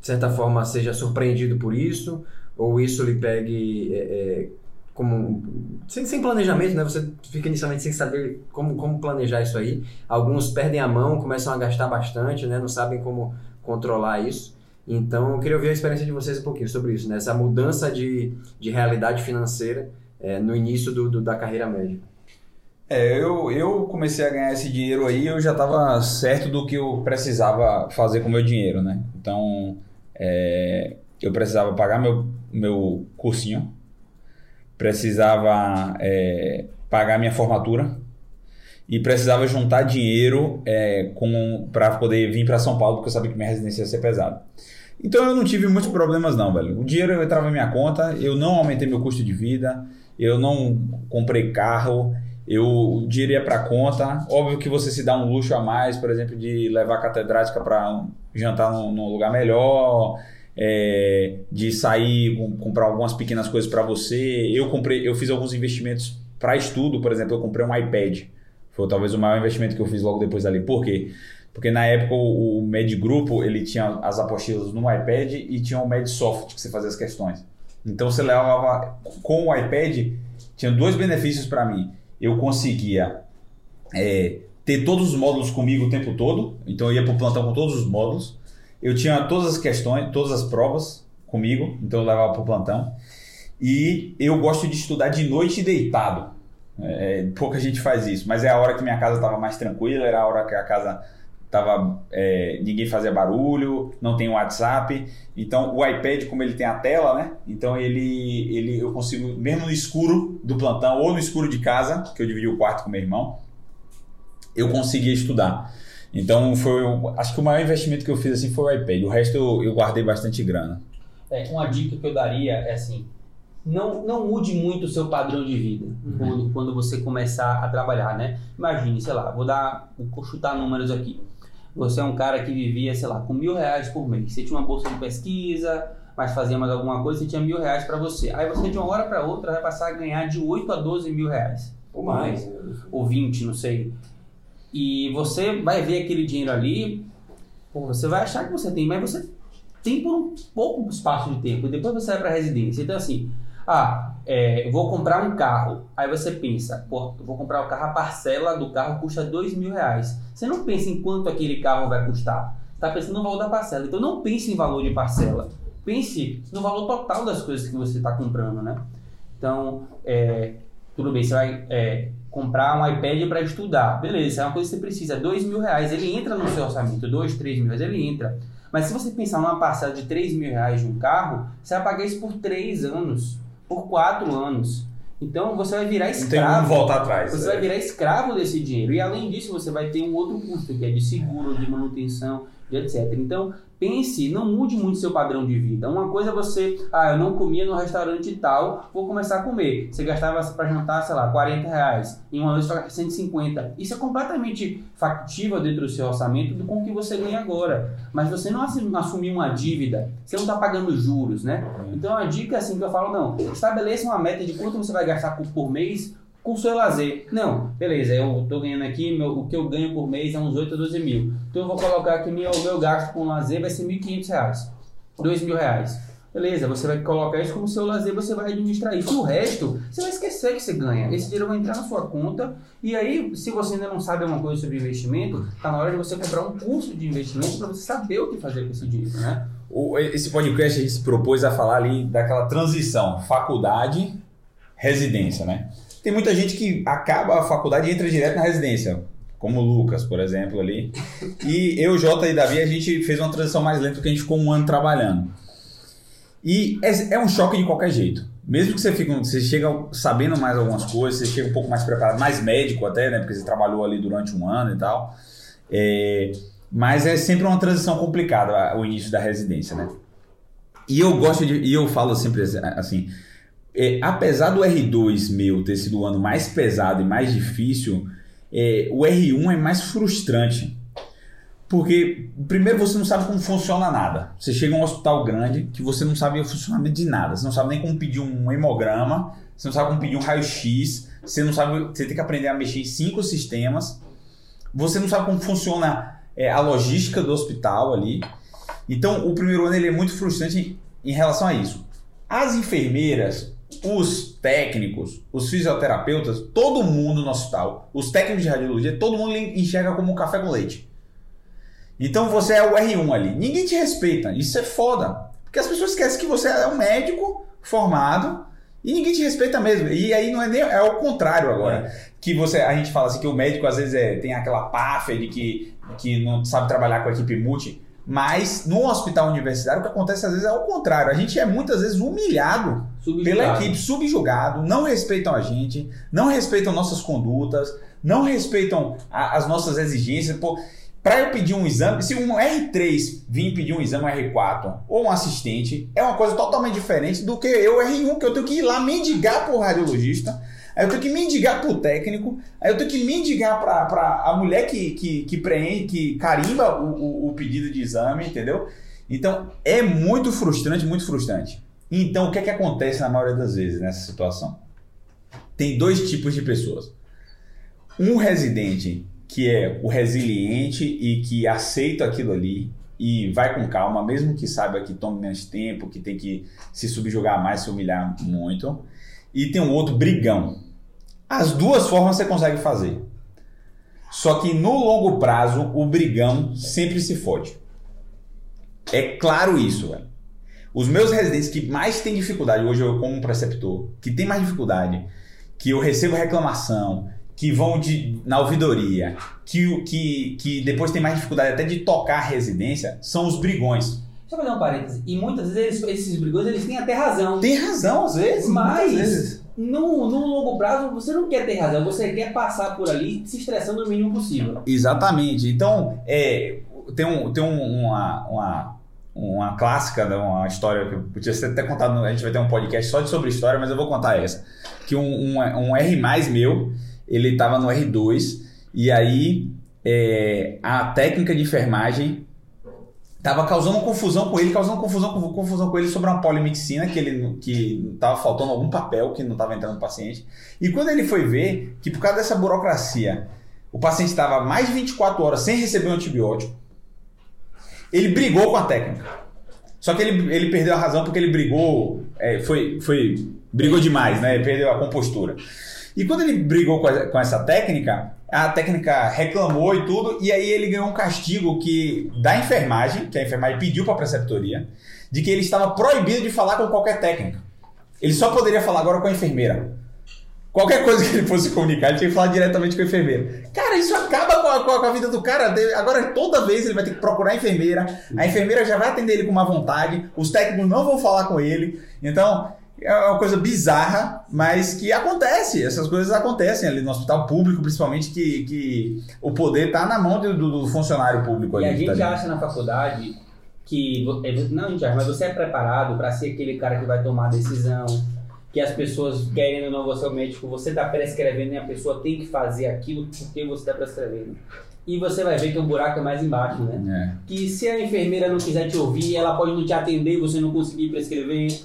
de certa forma, seja surpreendido por isso, ou isso lhe pegue é, é, como. Sem, sem planejamento, né? Você fica inicialmente sem saber como, como planejar isso aí. Alguns perdem a mão, começam a gastar bastante, né? Não sabem como controlar isso. Então, eu queria ouvir a experiência de vocês um pouquinho sobre isso, né? Essa mudança de, de realidade financeira é, no início do, do- da carreira médica. É, eu, eu comecei a ganhar esse dinheiro aí, eu já estava certo do que eu precisava fazer com o meu dinheiro, né? Então, é, eu precisava pagar meu, meu cursinho, precisava é, pagar minha formatura e precisava juntar dinheiro é, para poder vir para São Paulo, porque eu sabia que minha residência ia ser pesada. Então eu não tive muitos problemas não, velho. O dinheiro entrava na minha conta, eu não aumentei meu custo de vida, eu não comprei carro, eu, o dinheiro ia para conta. Óbvio que você se dá um luxo a mais, por exemplo, de levar a catedrática para jantar num, num lugar melhor, é, de sair, com- comprar algumas pequenas coisas para você. Eu comprei, eu fiz alguns investimentos para estudo, por exemplo, eu comprei um iPad. Foi talvez o maior investimento que eu fiz logo depois dali. Por quê? Porque na época o, o Med Grupo ele tinha as apostilas no iPad e tinha o Med Soft que você fazia as questões. Então você levava com o iPad, tinha dois benefícios para mim. Eu conseguia é, ter todos os módulos comigo o tempo todo, então eu ia para o plantão com todos os módulos. Eu tinha todas as questões, todas as provas comigo, então eu levava para o plantão. E eu gosto de estudar de noite deitado. É, pouca gente faz isso, mas é a hora que minha casa estava mais tranquila, era a hora que a casa tava é, ninguém fazia barulho, não tem WhatsApp. Então o iPad, como ele tem a tela, né? Então ele, ele eu consigo mesmo no escuro do plantão ou no escuro de casa, que eu dividi o quarto com meu irmão, eu conseguia estudar. Então foi, acho que o maior investimento que eu fiz assim foi o iPad. O resto eu, eu guardei bastante grana. É, uma dica que eu daria é assim, não, não mude muito o seu padrão de vida Uhum. quando, quando você começar a trabalhar, né? Imagine, sei lá, vou dar, vou chutar números aqui. Você é um cara que vivia, sei lá, com mil reais por mês. Você tinha uma bolsa de pesquisa, mas fazia mais alguma coisa, você tinha mil reais para você. Aí você de uma hora para outra vai passar a ganhar de 8 a 12 mil reais. Ou mais. Ou 20, não sei. E você vai ver aquele dinheiro ali, pô, você vai achar que você tem, mas você tem por um pouco espaço de tempo. Depois você vai para residência. Então, assim, ah, é, vou comprar um carro. Aí você pensa, pô, vou comprar o carro, a parcela do carro custa dois mil reais. Você não pensa em quanto aquele carro vai custar. Está pensando no valor da parcela. Então, não pense em valor de parcela. Pense no valor total das coisas que você está comprando, né? Então, é, tudo bem, você vai é, comprar um iPad para estudar. Beleza, é uma coisa que você precisa. Dois mil reais, ele entra no seu orçamento. Dois, três mil reais, ele entra. Mas se você pensar numa parcela de 3 mil reais de um carro, você vai pagar isso por 3 anos, por 4 anos. Então você vai virar tem escravo. como voltar atrás. Você vai virar escravo desse dinheiro. E além disso, você vai ter um outro custo, que é de seguro, de manutenção, de etc. Então, pense, não mude muito seu padrão de vida. Uma coisa é você, ah, eu não comia no restaurante tal, vou começar a comer. Você gastava para jantar, sei lá, 40 reais. Em uma noite gasta 150. Isso é completamente factível dentro do seu orçamento do com o que você ganha agora. Mas você não assu- assumiu uma dívida, você não está pagando juros, né? Então a dica assim que eu falo, não, estabeleça uma meta de quanto você vai gastar por mês com seu lazer. Não, beleza, eu tô ganhando aqui, meu, o que eu ganho por mês é uns 8 a 12 mil. Então eu vou colocar aqui meu, meu gasto com lazer vai ser 1.500 reais, 2 mil reais. Beleza, você vai colocar isso como seu lazer, você vai administrar isso. O resto, você vai esquecer que você ganha. Esse dinheiro vai entrar na sua conta. E aí, se você ainda não sabe alguma coisa sobre investimento, tá na hora de você comprar um curso de investimento para você saber o que fazer com esse dinheiro, né? Esse podcast a gente se propôs a falar ali daquela transição faculdade residência, né? Tem muita gente que acaba a faculdade e entra direto na residência, como o Lucas, por exemplo, ali. E eu, Jota e Davi, a gente fez uma transição mais lenta porque a gente ficou um ano trabalhando. E é, é um choque de qualquer jeito. Mesmo que você fique, você chega sabendo mais algumas coisas, você chega um pouco mais preparado, mais médico até, né? Porque você trabalhou ali durante um ano e tal. É, mas é sempre uma transição complicada o início da residência, né? E eu gosto de. E eu falo sempre assim. É, apesar do R2 meu ter sido o ano mais pesado e mais difícil, é, o R1 é mais frustrante. Porque, primeiro, você não sabe como funciona nada. Você chega a um hospital grande que você não sabe o funcionamento de nada. Você não sabe nem como pedir um hemograma, você não sabe como pedir um raio-x, você não sabe. Você tem que aprender a mexer em cinco sistemas. Você não sabe como funciona é, a logística do hospital ali. Então, o primeiro ano ele é muito frustrante em, relação a isso. As enfermeiras, os técnicos, os fisioterapeutas, todo mundo no hospital, os técnicos de radiologia, todo mundo enxerga como um café com leite. Então você é o R1 ali. Ninguém te respeita. Isso é foda. Porque as pessoas esquecem que você é um médico formado e ninguém te respeita mesmo. E aí não é nem. É o contrário agora. Que você. A gente fala assim que o médico às vezes é, tem aquela páfia de que, que não sabe trabalhar com a equipe multi. Mas no hospital universitário o que acontece às vezes é o contrário. A gente é muitas vezes humilhado pela Subjugado. equipe, subjugado, não respeitam a gente, não respeitam nossas condutas, não respeitam a- as nossas exigências. Para eu pedir um exame, se um R3 vir pedir um exame R4 ou um assistente, é uma coisa totalmente diferente do que eu R1, que eu tenho que ir lá mendigar pro radiologista, aí eu tenho que mendigar pro técnico, aí eu tenho que mendigar pra a mulher que, que, que preenche, que carimba o, o, o pedido de exame, entendeu? Então é muito frustrante, muito frustrante. Então, o que é que acontece na maioria das vezes nessa situação? Tem dois tipos de pessoas. Um residente que é o resiliente e que aceita aquilo ali e vai com calma, mesmo que saiba que tome menos tempo, que tem que se subjugar mais, se humilhar muito. E tem um outro brigão. As duas formas você consegue fazer. Só que no longo prazo, o brigão sempre se fode. É claro isso, velho. Os meus residentes que mais têm dificuldade, hoje eu como preceptor, que tem mais dificuldade, que eu recebo reclamação, que vão de, na ouvidoria, que, que, que depois tem mais dificuldade até de tocar a residência, são os brigões. Deixa eu fazer um parêntese. E muitas vezes esses brigões eles têm até razão. Tem razão, às vezes, Mas vezes. no, no longo prazo você não quer ter razão, você quer passar por ali se estressando o mínimo possível. Exatamente. Então, é, tem, um, tem um- uma, uma, uma clássica, né, uma história que podia ser até contado, a gente vai ter um podcast só de sobre história, mas eu vou contar essa. Que um, um, um R mais meu, ele estava no R2, e aí é, a técnica de enfermagem estava causando confusão com ele, causando confusão, confusão com ele sobre uma polimixina, que ele que estava faltando algum papel que não estava entrando no paciente. E quando ele foi ver que por causa dessa burocracia o paciente estava mais de 24 horas sem receber um antibiótico. Ele brigou com a técnica. Só que ele, ele perdeu a razão porque ele brigou. é, foi, foi. Brigou demais, né? Ele perdeu a compostura. E quando ele brigou com, a- com essa técnica, a técnica reclamou e tudo, e aí ele ganhou um castigo que da enfermagem, que a enfermagem pediu para a preceptoria, de que ele estava proibido de falar com qualquer técnica. Ele só poderia falar agora com a enfermeira. Qualquer coisa que ele fosse comunicar, ele tinha que falar diretamente com a enfermeira. Cara, isso acaba com a, com a- a vida do cara. Agora, toda vez ele vai ter que procurar a enfermeira. A enfermeira já vai atender ele com má vontade. Os técnicos não vão falar com ele. Então, é uma coisa bizarra, mas que acontece. Essas coisas acontecem ali no hospital público, principalmente, que, que o poder tá na mão do, do- funcionário público ali. E a que gente tá ali. acha na faculdade que. é, Não, a acha, mas você é preparado para ser aquele cara que vai tomar a decisão, que as pessoas, querendo ou não, você é o médico, você está prescrevendo e a pessoa tem que fazer aquilo porque você está prescrevendo. E você vai ver que o buraco é mais embaixo, né? É. que se a enfermeira não quiser te ouvir, ela pode não te atender e você não conseguir prescrever.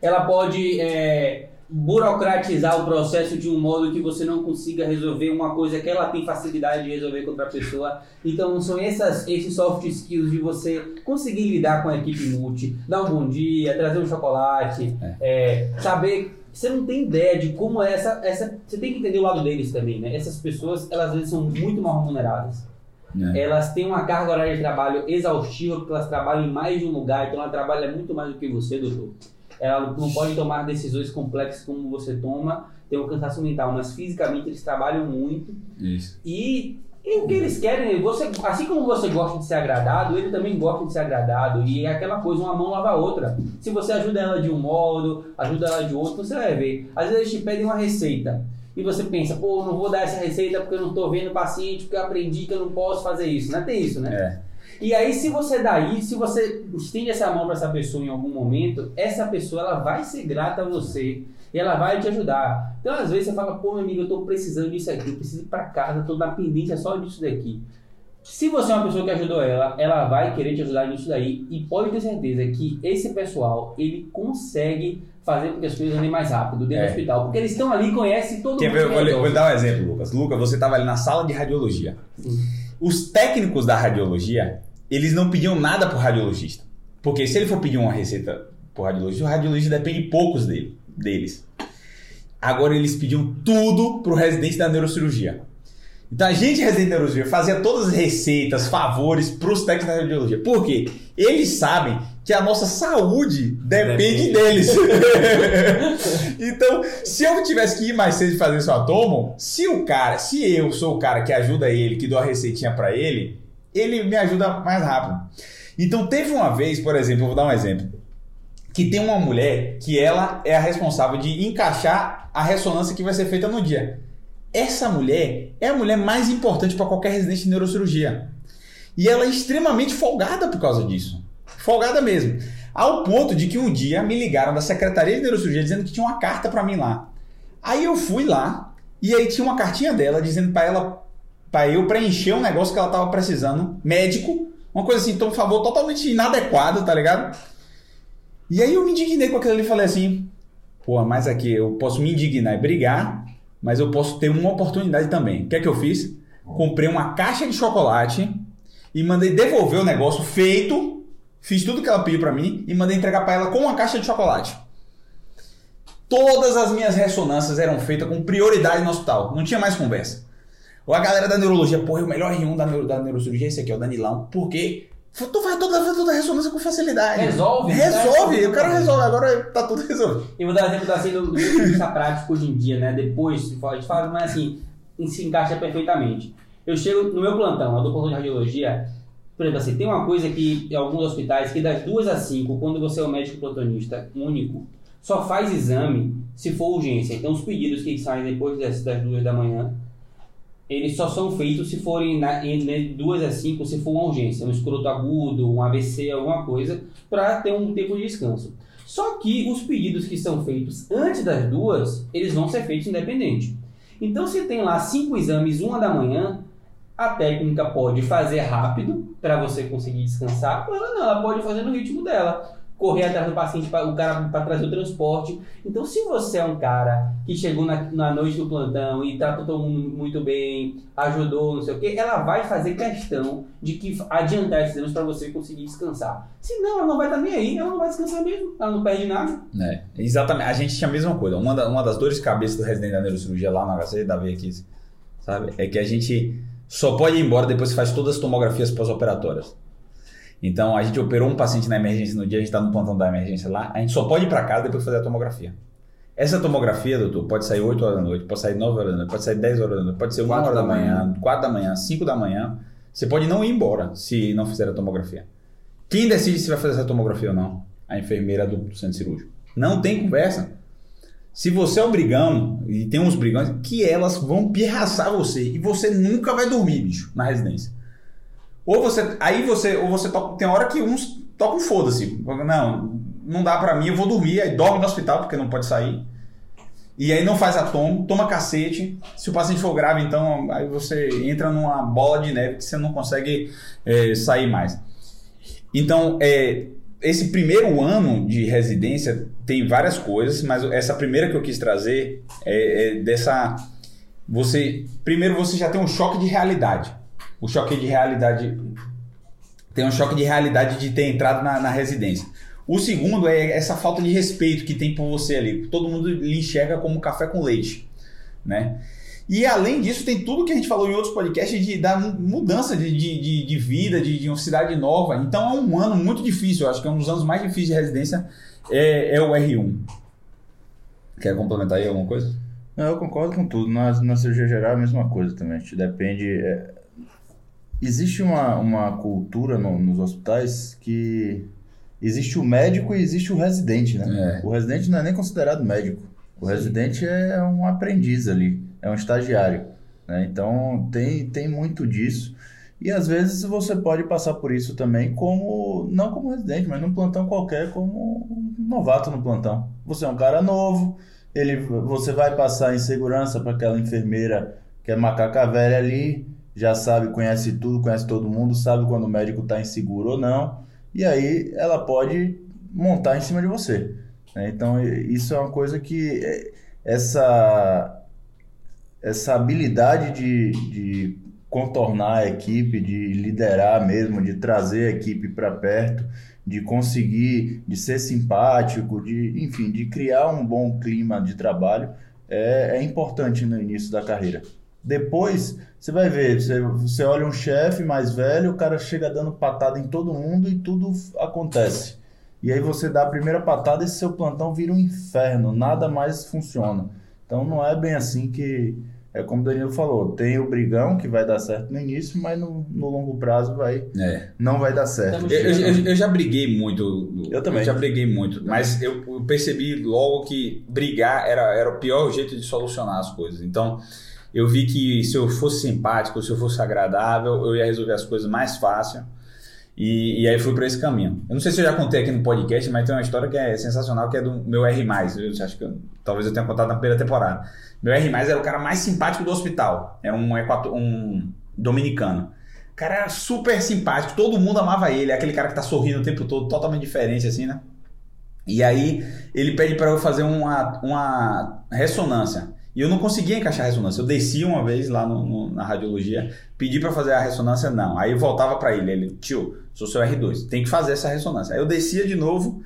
Ela pode é, burocratizar o processo de um modo que você não consiga resolver uma coisa que ela tem facilidade de resolver com outra pessoa. Então são essas, esses soft skills de você conseguir lidar com a equipe multi, dar um bom dia, trazer um chocolate, é, saber. Você não tem ideia de como é essa, essa. Você tem que entender o lado deles também, né? Essas pessoas, elas às vezes são muito mal remuneradas É. elas têm uma carga horária de trabalho exaustiva, porque elas trabalham em mais de um lugar, então ela trabalha muito mais do que você, doutor. Ela não pode tomar decisões complexas como você toma, tem um cansaço mental, mas fisicamente eles trabalham muito Isso. e, e o que eles querem, você, assim como você gosta de ser agradado, ele também gosta de ser agradado. E é aquela coisa, uma mão lava a outra. Se você ajuda ela de um modo, ajuda ela de outro, você vai ver. Às vezes eles te pedem uma receita. E você pensa, pô, não vou dar essa receita porque eu não tô vendo o paciente, porque eu aprendi que eu não posso fazer isso. Não é? Tem isso, né? É. E aí, se você dá isso, se você estende essa mão para essa pessoa em algum momento, essa pessoa ela vai ser grata a você e ela vai te ajudar. Então, às vezes, você fala, pô, meu amigo, eu tô precisando disso aqui, eu preciso ir para casa, tô na pendência só disso daqui. Se você é uma pessoa que ajudou ela, ela vai querer te ajudar nisso daí e pode ter certeza que esse pessoal, ele consegue fazer com que as coisas andem mais rápido dentro É. do hospital, porque eles estão ali, conhecem todo Quer mundo. ver? Eu que vou, lhe- dar um exemplo, Lucas. Lucas, você estava ali na sala de radiologia. Os técnicos da radiologia, eles não pediam nada pro radiologista. Porque se ele for pedir uma receita pro radiologista, o radiologista depende de poucos dele, deles. Agora eles pediam tudo pro residente da neurocirurgia. Então a gente, residente da neurocirurgia, fazia todas as receitas, favores pros técnicos da radiologia. Por quê? Eles sabem que a nossa saúde depende Depende. deles. então, se eu tivesse que ir mais cedo fazer esse atomo, se o cara, se eu sou o cara que ajuda ele, que dou a receitinha pra ele, ele me ajuda mais rápido. Então, teve uma vez, por exemplo, eu vou dar um exemplo, que tem uma mulher que ela é a responsável de encaixar a ressonância que vai ser feita no dia. Essa mulher é a mulher mais importante para qualquer residente de neurocirurgia. E ela é extremamente folgada por causa disso. Folgada mesmo. Ao ponto de que um dia me ligaram da Secretaria de Neurocirurgia dizendo que tinha uma carta para mim lá. Aí eu fui lá e aí tinha uma cartinha dela dizendo para ela para eu preencher um negócio que ela tava precisando, médico, uma coisa assim, então, por favor, totalmente inadequado, tá ligado? E aí eu me indignei com aquilo ali e falei assim: pô, mas aqui eu posso me indignar e brigar, mas eu posso ter uma oportunidade também. O que é que eu fiz? Comprei uma caixa de chocolate e mandei devolver o negócio feito, fiz tudo que ela pediu pra mim e mandei entregar pra ela com uma caixa de chocolate. Todas as minhas ressonâncias eram feitas com prioridade no hospital, não tinha mais conversa. Ou a galera da neurologia, porra, o melhor R1 da, neuro, da neurocirurgia é esse aqui, é o Danilão. Por quê? Tu faz toda, toda a ressonância com facilidade. Resolve, Resolve, né? o cara resolve, agora tá tudo resolvido. E vou dar exemplo assim do, ponto de vista prático hoje em dia, né? Depois se fala- a gente fala, mas assim, se encaixa perfeitamente. Eu chego no meu plantão, eu dou plantão de radiologia, por exemplo, assim, tem uma coisa que em alguns hospitais, que das duas às cinco, quando você é o médico plantonista único, só faz exame se for urgência. Então os pedidos que saem depois das, das duas da manhã, eles só são feitos se forem na, entre duas às cinco, se for uma urgência, um escroto agudo, um AVC, alguma coisa, para ter um tempo de descanso. Só que os pedidos que são feitos antes das duas, eles vão ser feitos independente. Então, se tem lá cinco exames, uma da manhã, a técnica pode fazer rápido para você conseguir descansar, ou ela não, ela pode fazer no ritmo dela. Correr atrás do paciente, pra- o cara para trazer o transporte. Então, se você é um cara que chegou na, na noite do plantão e tratou todo mundo muito bem, ajudou, não sei o quê, ela vai fazer questão de que adiantar esses exames para você conseguir descansar. Senão, ela não vai estar nem aí, ela não vai descansar mesmo, ela não perde nada. É, exatamente. A gente tinha a mesma coisa. Uma, da- uma das dores de cabeça do residente da neurocirurgia lá no HC, da aqui, sabe? É que a gente só pode ir embora depois que faz todas as tomografias pós-operatórias. Então, a gente operou um paciente na emergência no dia, a gente tá no plantão da emergência lá, a gente só pode ir para casa depois de fazer a tomografia. Essa tomografia, doutor, pode sair 8 horas da noite, pode sair 9 horas da noite, pode sair 10 horas da noite, pode ser 1 Quatro hora da da manhã, 4 da manhã, 5 da manhã. Você pode não ir embora se não fizer a tomografia. Quem decide se vai fazer essa tomografia ou não? A enfermeira do, do centro cirúrgico. Não tem conversa. Se você é um brigão, e tem uns brigões, que elas vão pirraçar você. E você nunca vai dormir, bicho, na residência. Ou você. Aí você. Ou você toca. Tem hora que uns tocam foda-se. Não, não dá pra mim, eu vou dormir. Aí dorme no hospital, porque não pode sair. E aí não faz a tomo, toma cacete. Se o paciente for grave, então aí você entra numa bola de neve que você não consegue eh, sair mais. Então, é, esse primeiro ano de residência tem várias coisas, mas essa primeira que eu quis trazer é, é dessa. Você. Primeiro você já tem um choque de realidade. O choque de realidade. Tem um choque de realidade de ter entrado na, na residência. O segundo é essa falta de respeito que tem por você ali. Todo mundo lhe enxerga como café com leite, né? E além disso, tem tudo que a gente falou em outros podcasts de, da mu- mudança de, de, de, vida, de, de uma cidade nova. Então é um ano muito difícil. Eu acho que é um dos anos mais difíceis de residência é, é o R1. Quer complementar aí alguma coisa? Não, eu concordo com tudo. Na, na cirurgia geral a mesma coisa também. A gente depende. é, Existe uma, uma cultura no- nos hospitais que existe o médico e existe o residente, né? É. O residente não é nem considerado médico. O residente é um aprendiz ali, é um estagiário. né? Então tem, tem muito disso. E às vezes você pode passar por isso também como, não como residente, mas num plantão qualquer, como um novato no plantão. Você é um cara novo, ele, você vai passar em segurança para aquela enfermeira que é macaca velha ali, já sabe, conhece tudo, conhece todo mundo, sabe quando o médico está inseguro ou não, e aí ela pode montar em cima de você. né? Então isso é uma coisa que é, essa essa habilidade de, de contornar a equipe, de liderar mesmo, de trazer a equipe para perto, de conseguir, de ser simpático, de, enfim, de criar um bom clima de trabalho é, é importante no início da carreira. Depois, você vai ver, você, você olha um chefe mais velho, o cara chega dando patada em todo mundo e tudo acontece. E aí você dá a primeira patada e seu plantão vira um inferno, nada mais funciona. Então não é bem assim que. É como o Danilo falou, tem o brigão que vai dar certo no início, mas no, no longo prazo vai, É. não vai dar certo. Eu, eu- eu- eu já briguei muito. Eu também. já briguei muito. Mas eu eu percebi logo que brigar era, era o pior jeito de solucionar as coisas. Então, eu vi que se eu fosse simpático, se eu fosse agradável, eu ia resolver as coisas mais fácil. E, e aí fui para esse caminho. Eu não sei se eu já contei aqui no podcast, mas tem uma história que é sensacional, que é do meu R+. Eu acho que eu- talvez eu tenha contado na primeira temporada. Meu R+, era o cara mais simpático do hospital. Era um, equato- um dominicano. Cara era super simpático, todo mundo amava ele, é aquele cara que tá sorrindo o tempo todo, totalmente diferente, assim, né? E aí ele pede para eu fazer uma, uma ressonância. E eu não conseguia encaixar a ressonância. Eu descia uma vez lá no- no- na radiologia, pedi para fazer a ressonância, não. Aí eu voltava para ele, ele, tio, sou seu R2, tem que fazer essa ressonância. Aí eu descia de novo,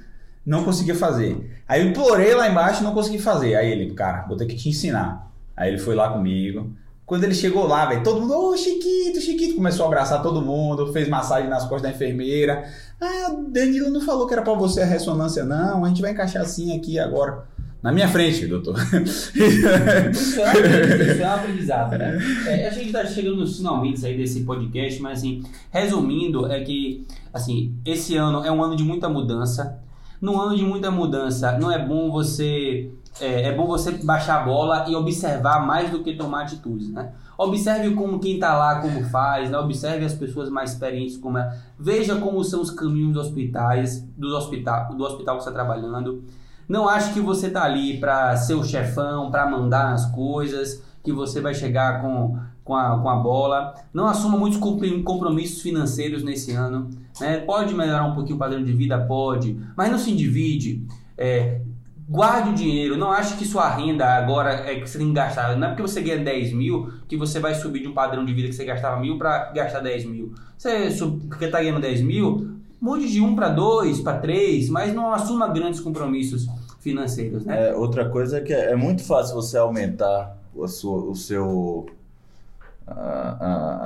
não conseguia fazer. Aí eu implorei lá embaixo, não consegui fazer. Aí ele, cara, vou ter que te ensinar. Aí ele foi lá comigo. Quando ele chegou lá, velho, todo mundo, ô Chiquito, Chiquito, começou a abraçar todo mundo, fez massagem nas costas da enfermeira. Ah, Danilo não falou que era pra você a ressonância, não, a gente vai encaixar assim aqui agora. Na minha frente, doutor. Isso é, isso é um aprendizado, né? É, a gente tá chegando nos finalmente aí desse podcast, mas assim, resumindo, é que assim, esse ano é um ano de muita mudança. No ano de muita mudança, não é bom você. É, é bom você baixar a bola e observar mais do que tomar atitudes, né? Observe como quem tá lá, como faz, né? Observe as pessoas mais experientes, como é. Veja como são os caminhos dos hospitais, do hospital, do hospital que você está trabalhando. Não acho que você tá ali para ser o chefão, para mandar as coisas, que você vai chegar com, com, a, com a bola. Não assuma muitos compromissos financeiros nesse ano. Né? Pode melhorar um pouquinho o padrão de vida? Pode. Mas não se endivide. É, guarde o dinheiro. Não ache que sua renda agora é que você tem que gastar. Não é porque você ganha 10 mil que você vai subir de um padrão de vida que você gastava mil para gastar 10 mil. Você está ganhando 10 mil, mude de um para dois, para três, mas não assuma grandes compromissos financeiros, né? É, outra coisa é que é, é muito fácil você aumentar o, seu a-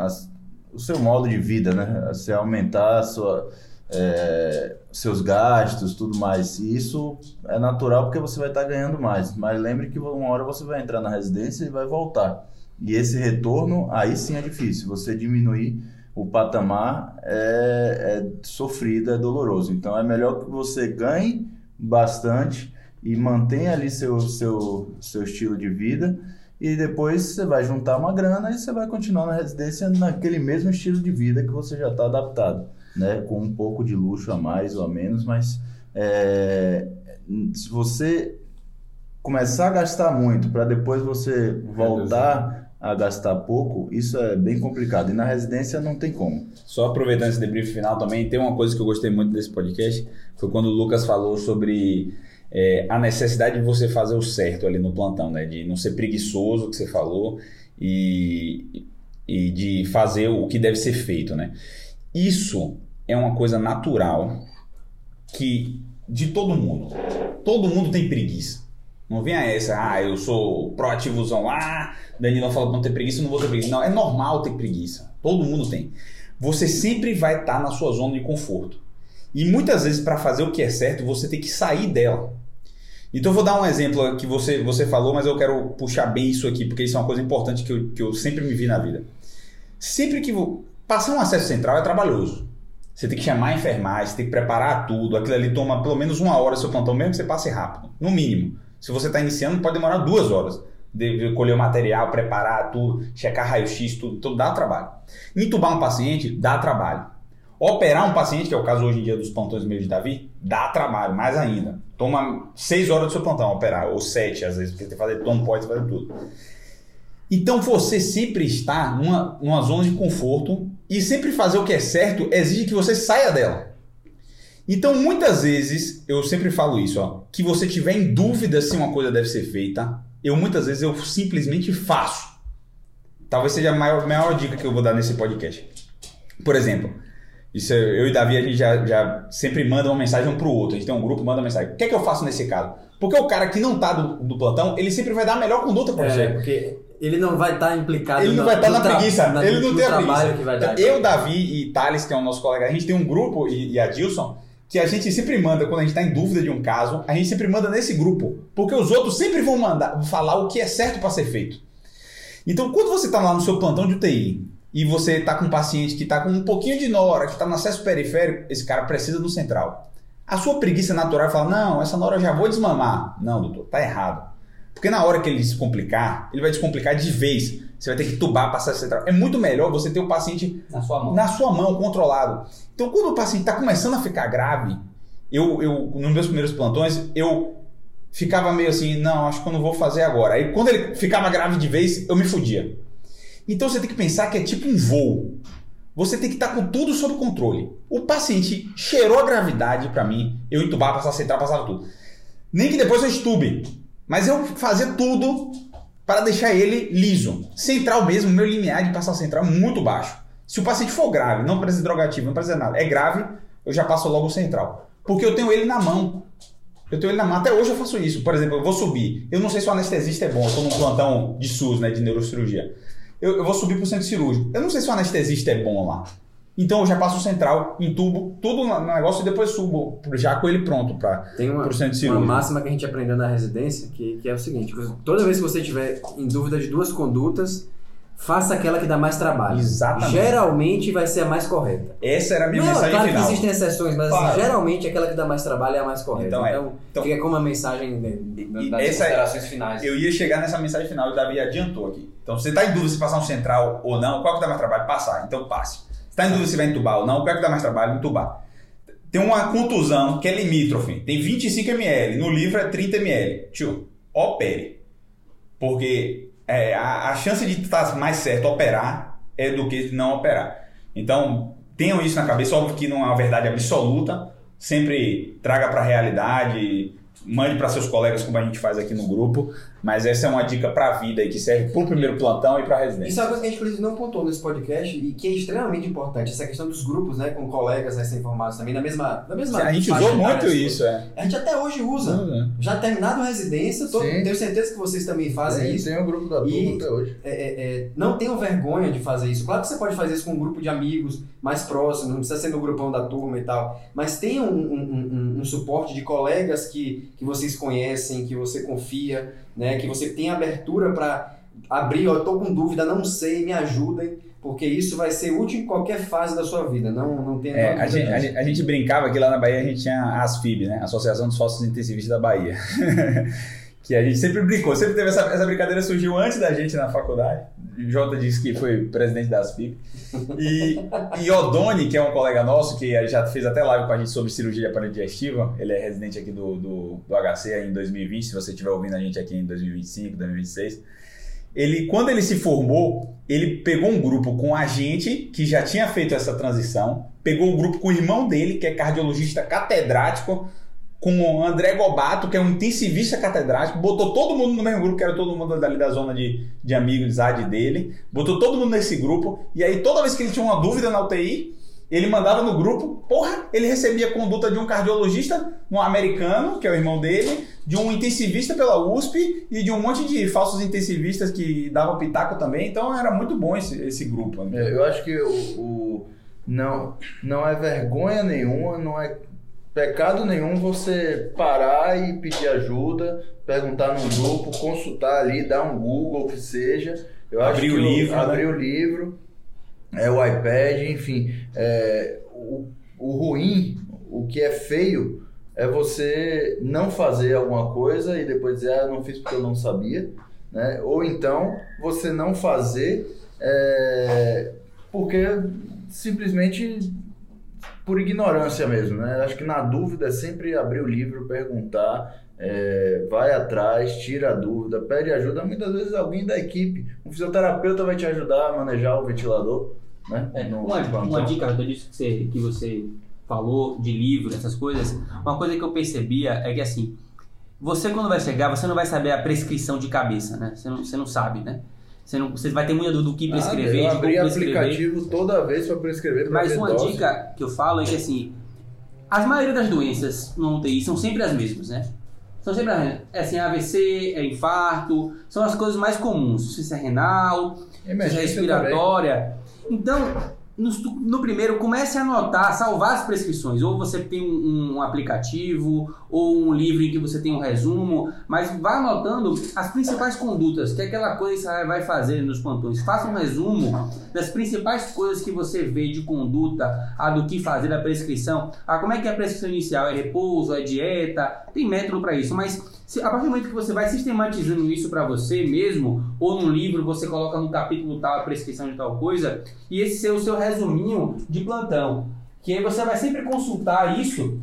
a- as- o seu modo de vida, né? Você aumentar a sua é, seus gastos, tudo mais. E isso é natural porque você vai estar ganhando mais. Mas lembre que uma hora você vai entrar na residência e vai voltar. E esse retorno aí sim é difícil. Você diminuir o patamar é, é sofrido, é doloroso. Então é melhor que você ganhe bastante e mantenha ali seu, seu, seu estilo de vida e depois você vai juntar uma grana e você vai continuar na residência naquele mesmo estilo de vida que você já está adaptado, né? Com um pouco de luxo a mais ou a menos, mas é, se você começar a gastar muito para depois você voltar a gastar pouco, isso é bem complicado. E na residência não tem como. Só aproveitando esse debrief final também, tem uma coisa que eu gostei muito desse podcast, foi quando o Lucas falou sobre é, a necessidade de você fazer o certo ali no plantão, né? De não ser preguiçoso, que você falou, e, e de fazer o que deve ser feito, né? Isso é uma coisa natural que de todo mundo. Todo mundo tem preguiça. Não venha essa, ah, eu sou proativozão lá, Danilo fala pra não ter preguiça, não vou ter preguiça. Não, é normal ter preguiça. Todo mundo tem. Você sempre vai estar na sua zona de conforto. E muitas vezes, para fazer o que é certo, você tem que sair dela. Então, eu vou dar um exemplo que você, você falou, mas eu quero puxar bem isso aqui, porque isso é uma coisa importante que eu, que eu sempre me vi na vida. Sempre que. vo- Passar um acesso central é trabalhoso. Você tem que chamar a enfermagem, você tem que preparar tudo. Aquilo ali toma pelo menos uma hora seu plantão, mesmo que você passe rápido. No mínimo. Se você está iniciando, pode demorar duas horas. De colher o material, preparar tudo, checar raio-x, tudo, tudo dá trabalho. Entubar um paciente dá trabalho. Operar um paciente, que é o caso hoje em dia dos plantões meio de Davi, dá trabalho, mais ainda. Toma seis horas do seu plantão operar, ou sete às vezes, porque tem que fazer tom, pode fazer tudo. Então você sempre está numa, numa zona de conforto e sempre fazer o que é certo exige que você saia dela. Então muitas vezes, eu sempre falo isso, ó, que você tiver em dúvida se uma coisa deve ser feita, eu muitas vezes eu simplesmente faço. Talvez seja a maior, maior dica que eu vou dar nesse podcast. Por exemplo, isso é- eu e Davi, a gente já, já sempre manda uma mensagem um pro outro. A gente tem um grupo, manda uma mensagem. O que é que eu faço nesse caso? Porque o cara que não tá do, do plantão, ele sempre vai dar a melhor conduta pra É, você. porque ele não vai estar implicado Ele não vai estar no na preguiça. na- ele não tem a preguiça. que vai dar. Eu, Davi e Thales, que é o nosso colega, a gente tem um grupo, e, e a Dilson, que a gente sempre manda, quando a gente está em dúvida de um caso, a gente sempre manda nesse grupo. Porque os outros sempre vão mandar, falar o que é certo para ser feito. Então, quando você está lá no seu plantão de UTI e você está com um paciente que está com um pouquinho de nora, que está no acesso periférico, esse cara precisa do central. A sua preguiça natural fala: não, essa nora eu já vou desmamar. Não, doutor, tá errado. Porque na hora que ele se complicar, ele vai descomplicar de vez. Você vai ter que tubar, passar central. É muito melhor você ter o paciente Na sua mão. na sua mão, controlado. Então, quando o paciente está começando a ficar grave, eu, eu, nos meus primeiros plantões, eu ficava meio assim, não, acho que eu não vou fazer agora. Aí, quando ele ficava grave de vez, eu me fudia. Então, você tem que pensar que é tipo um voo. Você tem que estar com tudo sob controle. O paciente cheirou a gravidade para mim, eu entubava, passava central, passava tudo. Nem que depois eu estube. Mas eu fazia tudo para deixar ele liso. Central mesmo, meu limiar de passar central é muito baixo. Se o paciente for grave, não precisa de drogativo, não precisa de nada, é grave, eu já passo logo o central. Porque eu tenho ele na mão. Eu tenho ele na mão. Até hoje eu faço isso. Por exemplo, eu vou subir. Eu não sei se o anestesista é bom. Eu estou num plantão de SUS, né, de neurocirurgia. Eu, eu vou subir para o centro cirúrgico. Eu não sei se o anestesista é bom lá. Então eu já passo o central, entubo, tudo no negócio e depois subo já com ele pronto para uma, o centro uma cirúrgico. máxima que a gente aprendeu na residência, que, que é o seguinte: toda vez que você tiver em dúvida de duas condutas, faça aquela que dá mais trabalho. Exatamente. Geralmente vai ser a mais correta. Essa era a minha Não, mensagem claro final. que existem exceções, mas assim, Claro. geralmente aquela que dá mais trabalho é a mais correta. Então Então, é. Então- fica como uma mensagem né, E- das essa é- considerações finais. Eu ia chegar nessa mensagem final e o Davi adiantou aqui. Então, se você está em dúvida se passar um central ou não, qual que dá mais trabalho? Passar. Então, passe. Se está em dúvida se vai entubar ou não, qual que dá mais trabalho? Entubar. Tem uma contusão que é limítrofe. Tem 25 ml. No livro é 30 ml. Tio, opere. Porque é, a, a chance de estar mais certo operar é do que não operar. Então, tenham isso na cabeça. Óbvio que não é uma verdade absoluta. Sempre traga para a realidade, mande para seus colegas, como a gente faz aqui no grupo. Mas essa é uma dica para a vida e que serve para o primeiro plantão e para a residência. Isso é uma coisa que a gente inclusive não pontuou nesse podcast e que é extremamente importante, essa questão dos grupos, né, com colegas recém-formados também, na mesma, na mesma A gente usou muito isso, é. A gente até hoje usa. Já terminado a residência, tô- Sim. tenho certeza que vocês também fazem Tem, isso. tem o grupo da turma até hoje. É, é, é, não tenham vergonha de fazer isso. Claro que você pode fazer isso com um grupo de amigos mais próximos, não precisa ser no grupão da turma e tal. Mas tenham um, um- um- um suporte de colegas que, que vocês conhecem, que você confia, né? que você tem abertura para abrir, ó, eu tô com dúvida, não sei, me ajudem, porque isso vai ser útil em qualquer fase da sua vida. Não, não tenha É, a, gente, a, gente, a gente brincava que lá na Bahia a gente tinha a ASFIB, né? Associação dos Sócios Intensivistas da Bahia. que a gente sempre brincou, sempre teve essa, essa brincadeira, surgiu antes da gente na faculdade. Jota disse que foi presidente da ASFIB. E, e Odoni, que é um colega nosso, que já fez até live com a gente sobre cirurgia digestiva, ele é residente aqui do, do, do HC em 2020, se você estiver ouvindo a gente aqui em 2025, 2026. Ele, quando ele se formou, ele pegou um grupo com a gente, que já tinha feito essa transição, pegou um grupo com o irmão dele, que é cardiologista catedrático, com o André Gobato, que é um intensivista catedrático, botou todo mundo no mesmo grupo, que era todo mundo dali da zona de, de amigos, AD dele, botou todo mundo nesse grupo, e aí toda vez que ele tinha uma dúvida na UTI, ele mandava no grupo, porra, ele recebia conduta de um cardiologista, um americano, que é o irmão dele, de um intensivista pela USP e de um monte de falsos intensivistas que davam pitaco também, então era muito bom esse, esse grupo. né? É, Eu acho que o, o- não, não é vergonha nenhuma, não é pecado nenhum você parar e pedir ajuda, perguntar num grupo, consultar ali, dar um Google, o que seja. Eu Abrir o livro, né? abrir o livro, é o iPad, enfim. É, o, o ruim, o que é feio, é você não fazer alguma coisa e depois dizer, ah, não fiz porque eu não sabia. Né? Ou então você não fazer é, porque simplesmente por ignorância mesmo, né? Acho que na dúvida é sempre abrir o livro, perguntar, é, vai atrás, tira a dúvida, pede ajuda. Muitas vezes alguém da equipe, um fisioterapeuta vai te ajudar a manejar o ventilador, né? É, No uma, plantão. uma dica Arthur, disso que você, que você falou de livro, essas coisas, uma coisa que eu percebia é que assim, você quando vai chegar, você não vai saber a prescrição de cabeça, né? Você não, você não sabe, né? Você, não, você vai ter muita dúvida do que prescrever, Ah, eu abri prescrever. aplicativo toda vez para prescrever. pra Mas uma dose. dica que eu falo é que assim, as maioria das doenças no UTI são sempre as mesmas, né? São sempre as mesmas. É assim, AVC, é infarto, são as coisas mais comuns. Se é renal, seja Emergência respiratória. Então, no, no primeiro, comece a anotar, salvar as prescrições. Ou você tem um, um aplicativo, ou um livro em que você tem um resumo, mas vá anotando as principais condutas, que é aquela coisa que você vai fazer nos plantões. Faça um resumo das principais coisas que você vê de conduta, a do que fazer da prescrição. Ah, como é que é a prescrição inicial? É repouso, é dieta? Tem método para isso, mas a partir do momento que você vai sistematizando isso para você mesmo, ou num livro você coloca no capítulo tal a prescrição de tal coisa, e esse ser o seu resuminho de plantão, que aí você vai sempre consultar isso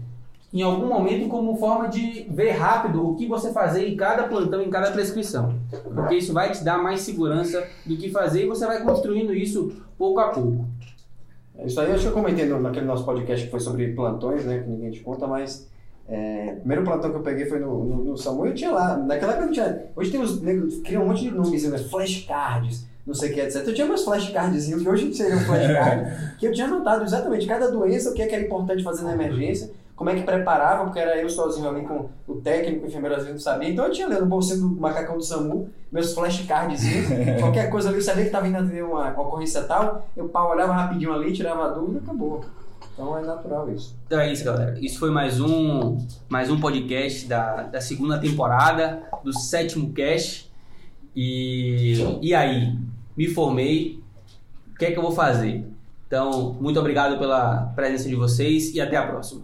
em algum momento como forma de ver rápido o que você fazer em cada plantão, em cada prescrição. Porque isso vai te dar mais segurança do que fazer e você vai construindo isso pouco a pouco. Isso aí acho que eu comentei naquele nosso podcast que foi sobre plantões, né? Que ninguém te conta, mas É, o primeiro plantão que eu peguei foi no, no, no SAMU e eu tinha lá. Naquela época não tinha. Hoje tem os negros, criam um monte de nomes, né? flashcards, não sei o que, etc. Eu tinha meus flashcardzinhos, que hoje seriam flashcards, que eu tinha anotado exatamente cada doença, o que, é que era importante fazer na emergência, como é que preparava, porque era eu sozinho ali com o técnico, o enfermeiro às vezes não sabia. Então eu tinha ali no bolsinho do macacão do SAMU, meus flashcardzinhos, qualquer coisa ali, eu sabia que estava indo atender uma, uma ocorrência tal, eu pá, olhava rapidinho ali, tirava a dúvida e acabou. Então é natural isso. Então é isso, galera. Isso foi mais um, mais um podcast da, da segunda temporada, do sétimo cast. E, e aí? Me formei. O que é que eu vou fazer? Então, muito obrigado pela presença de vocês e até a próxima.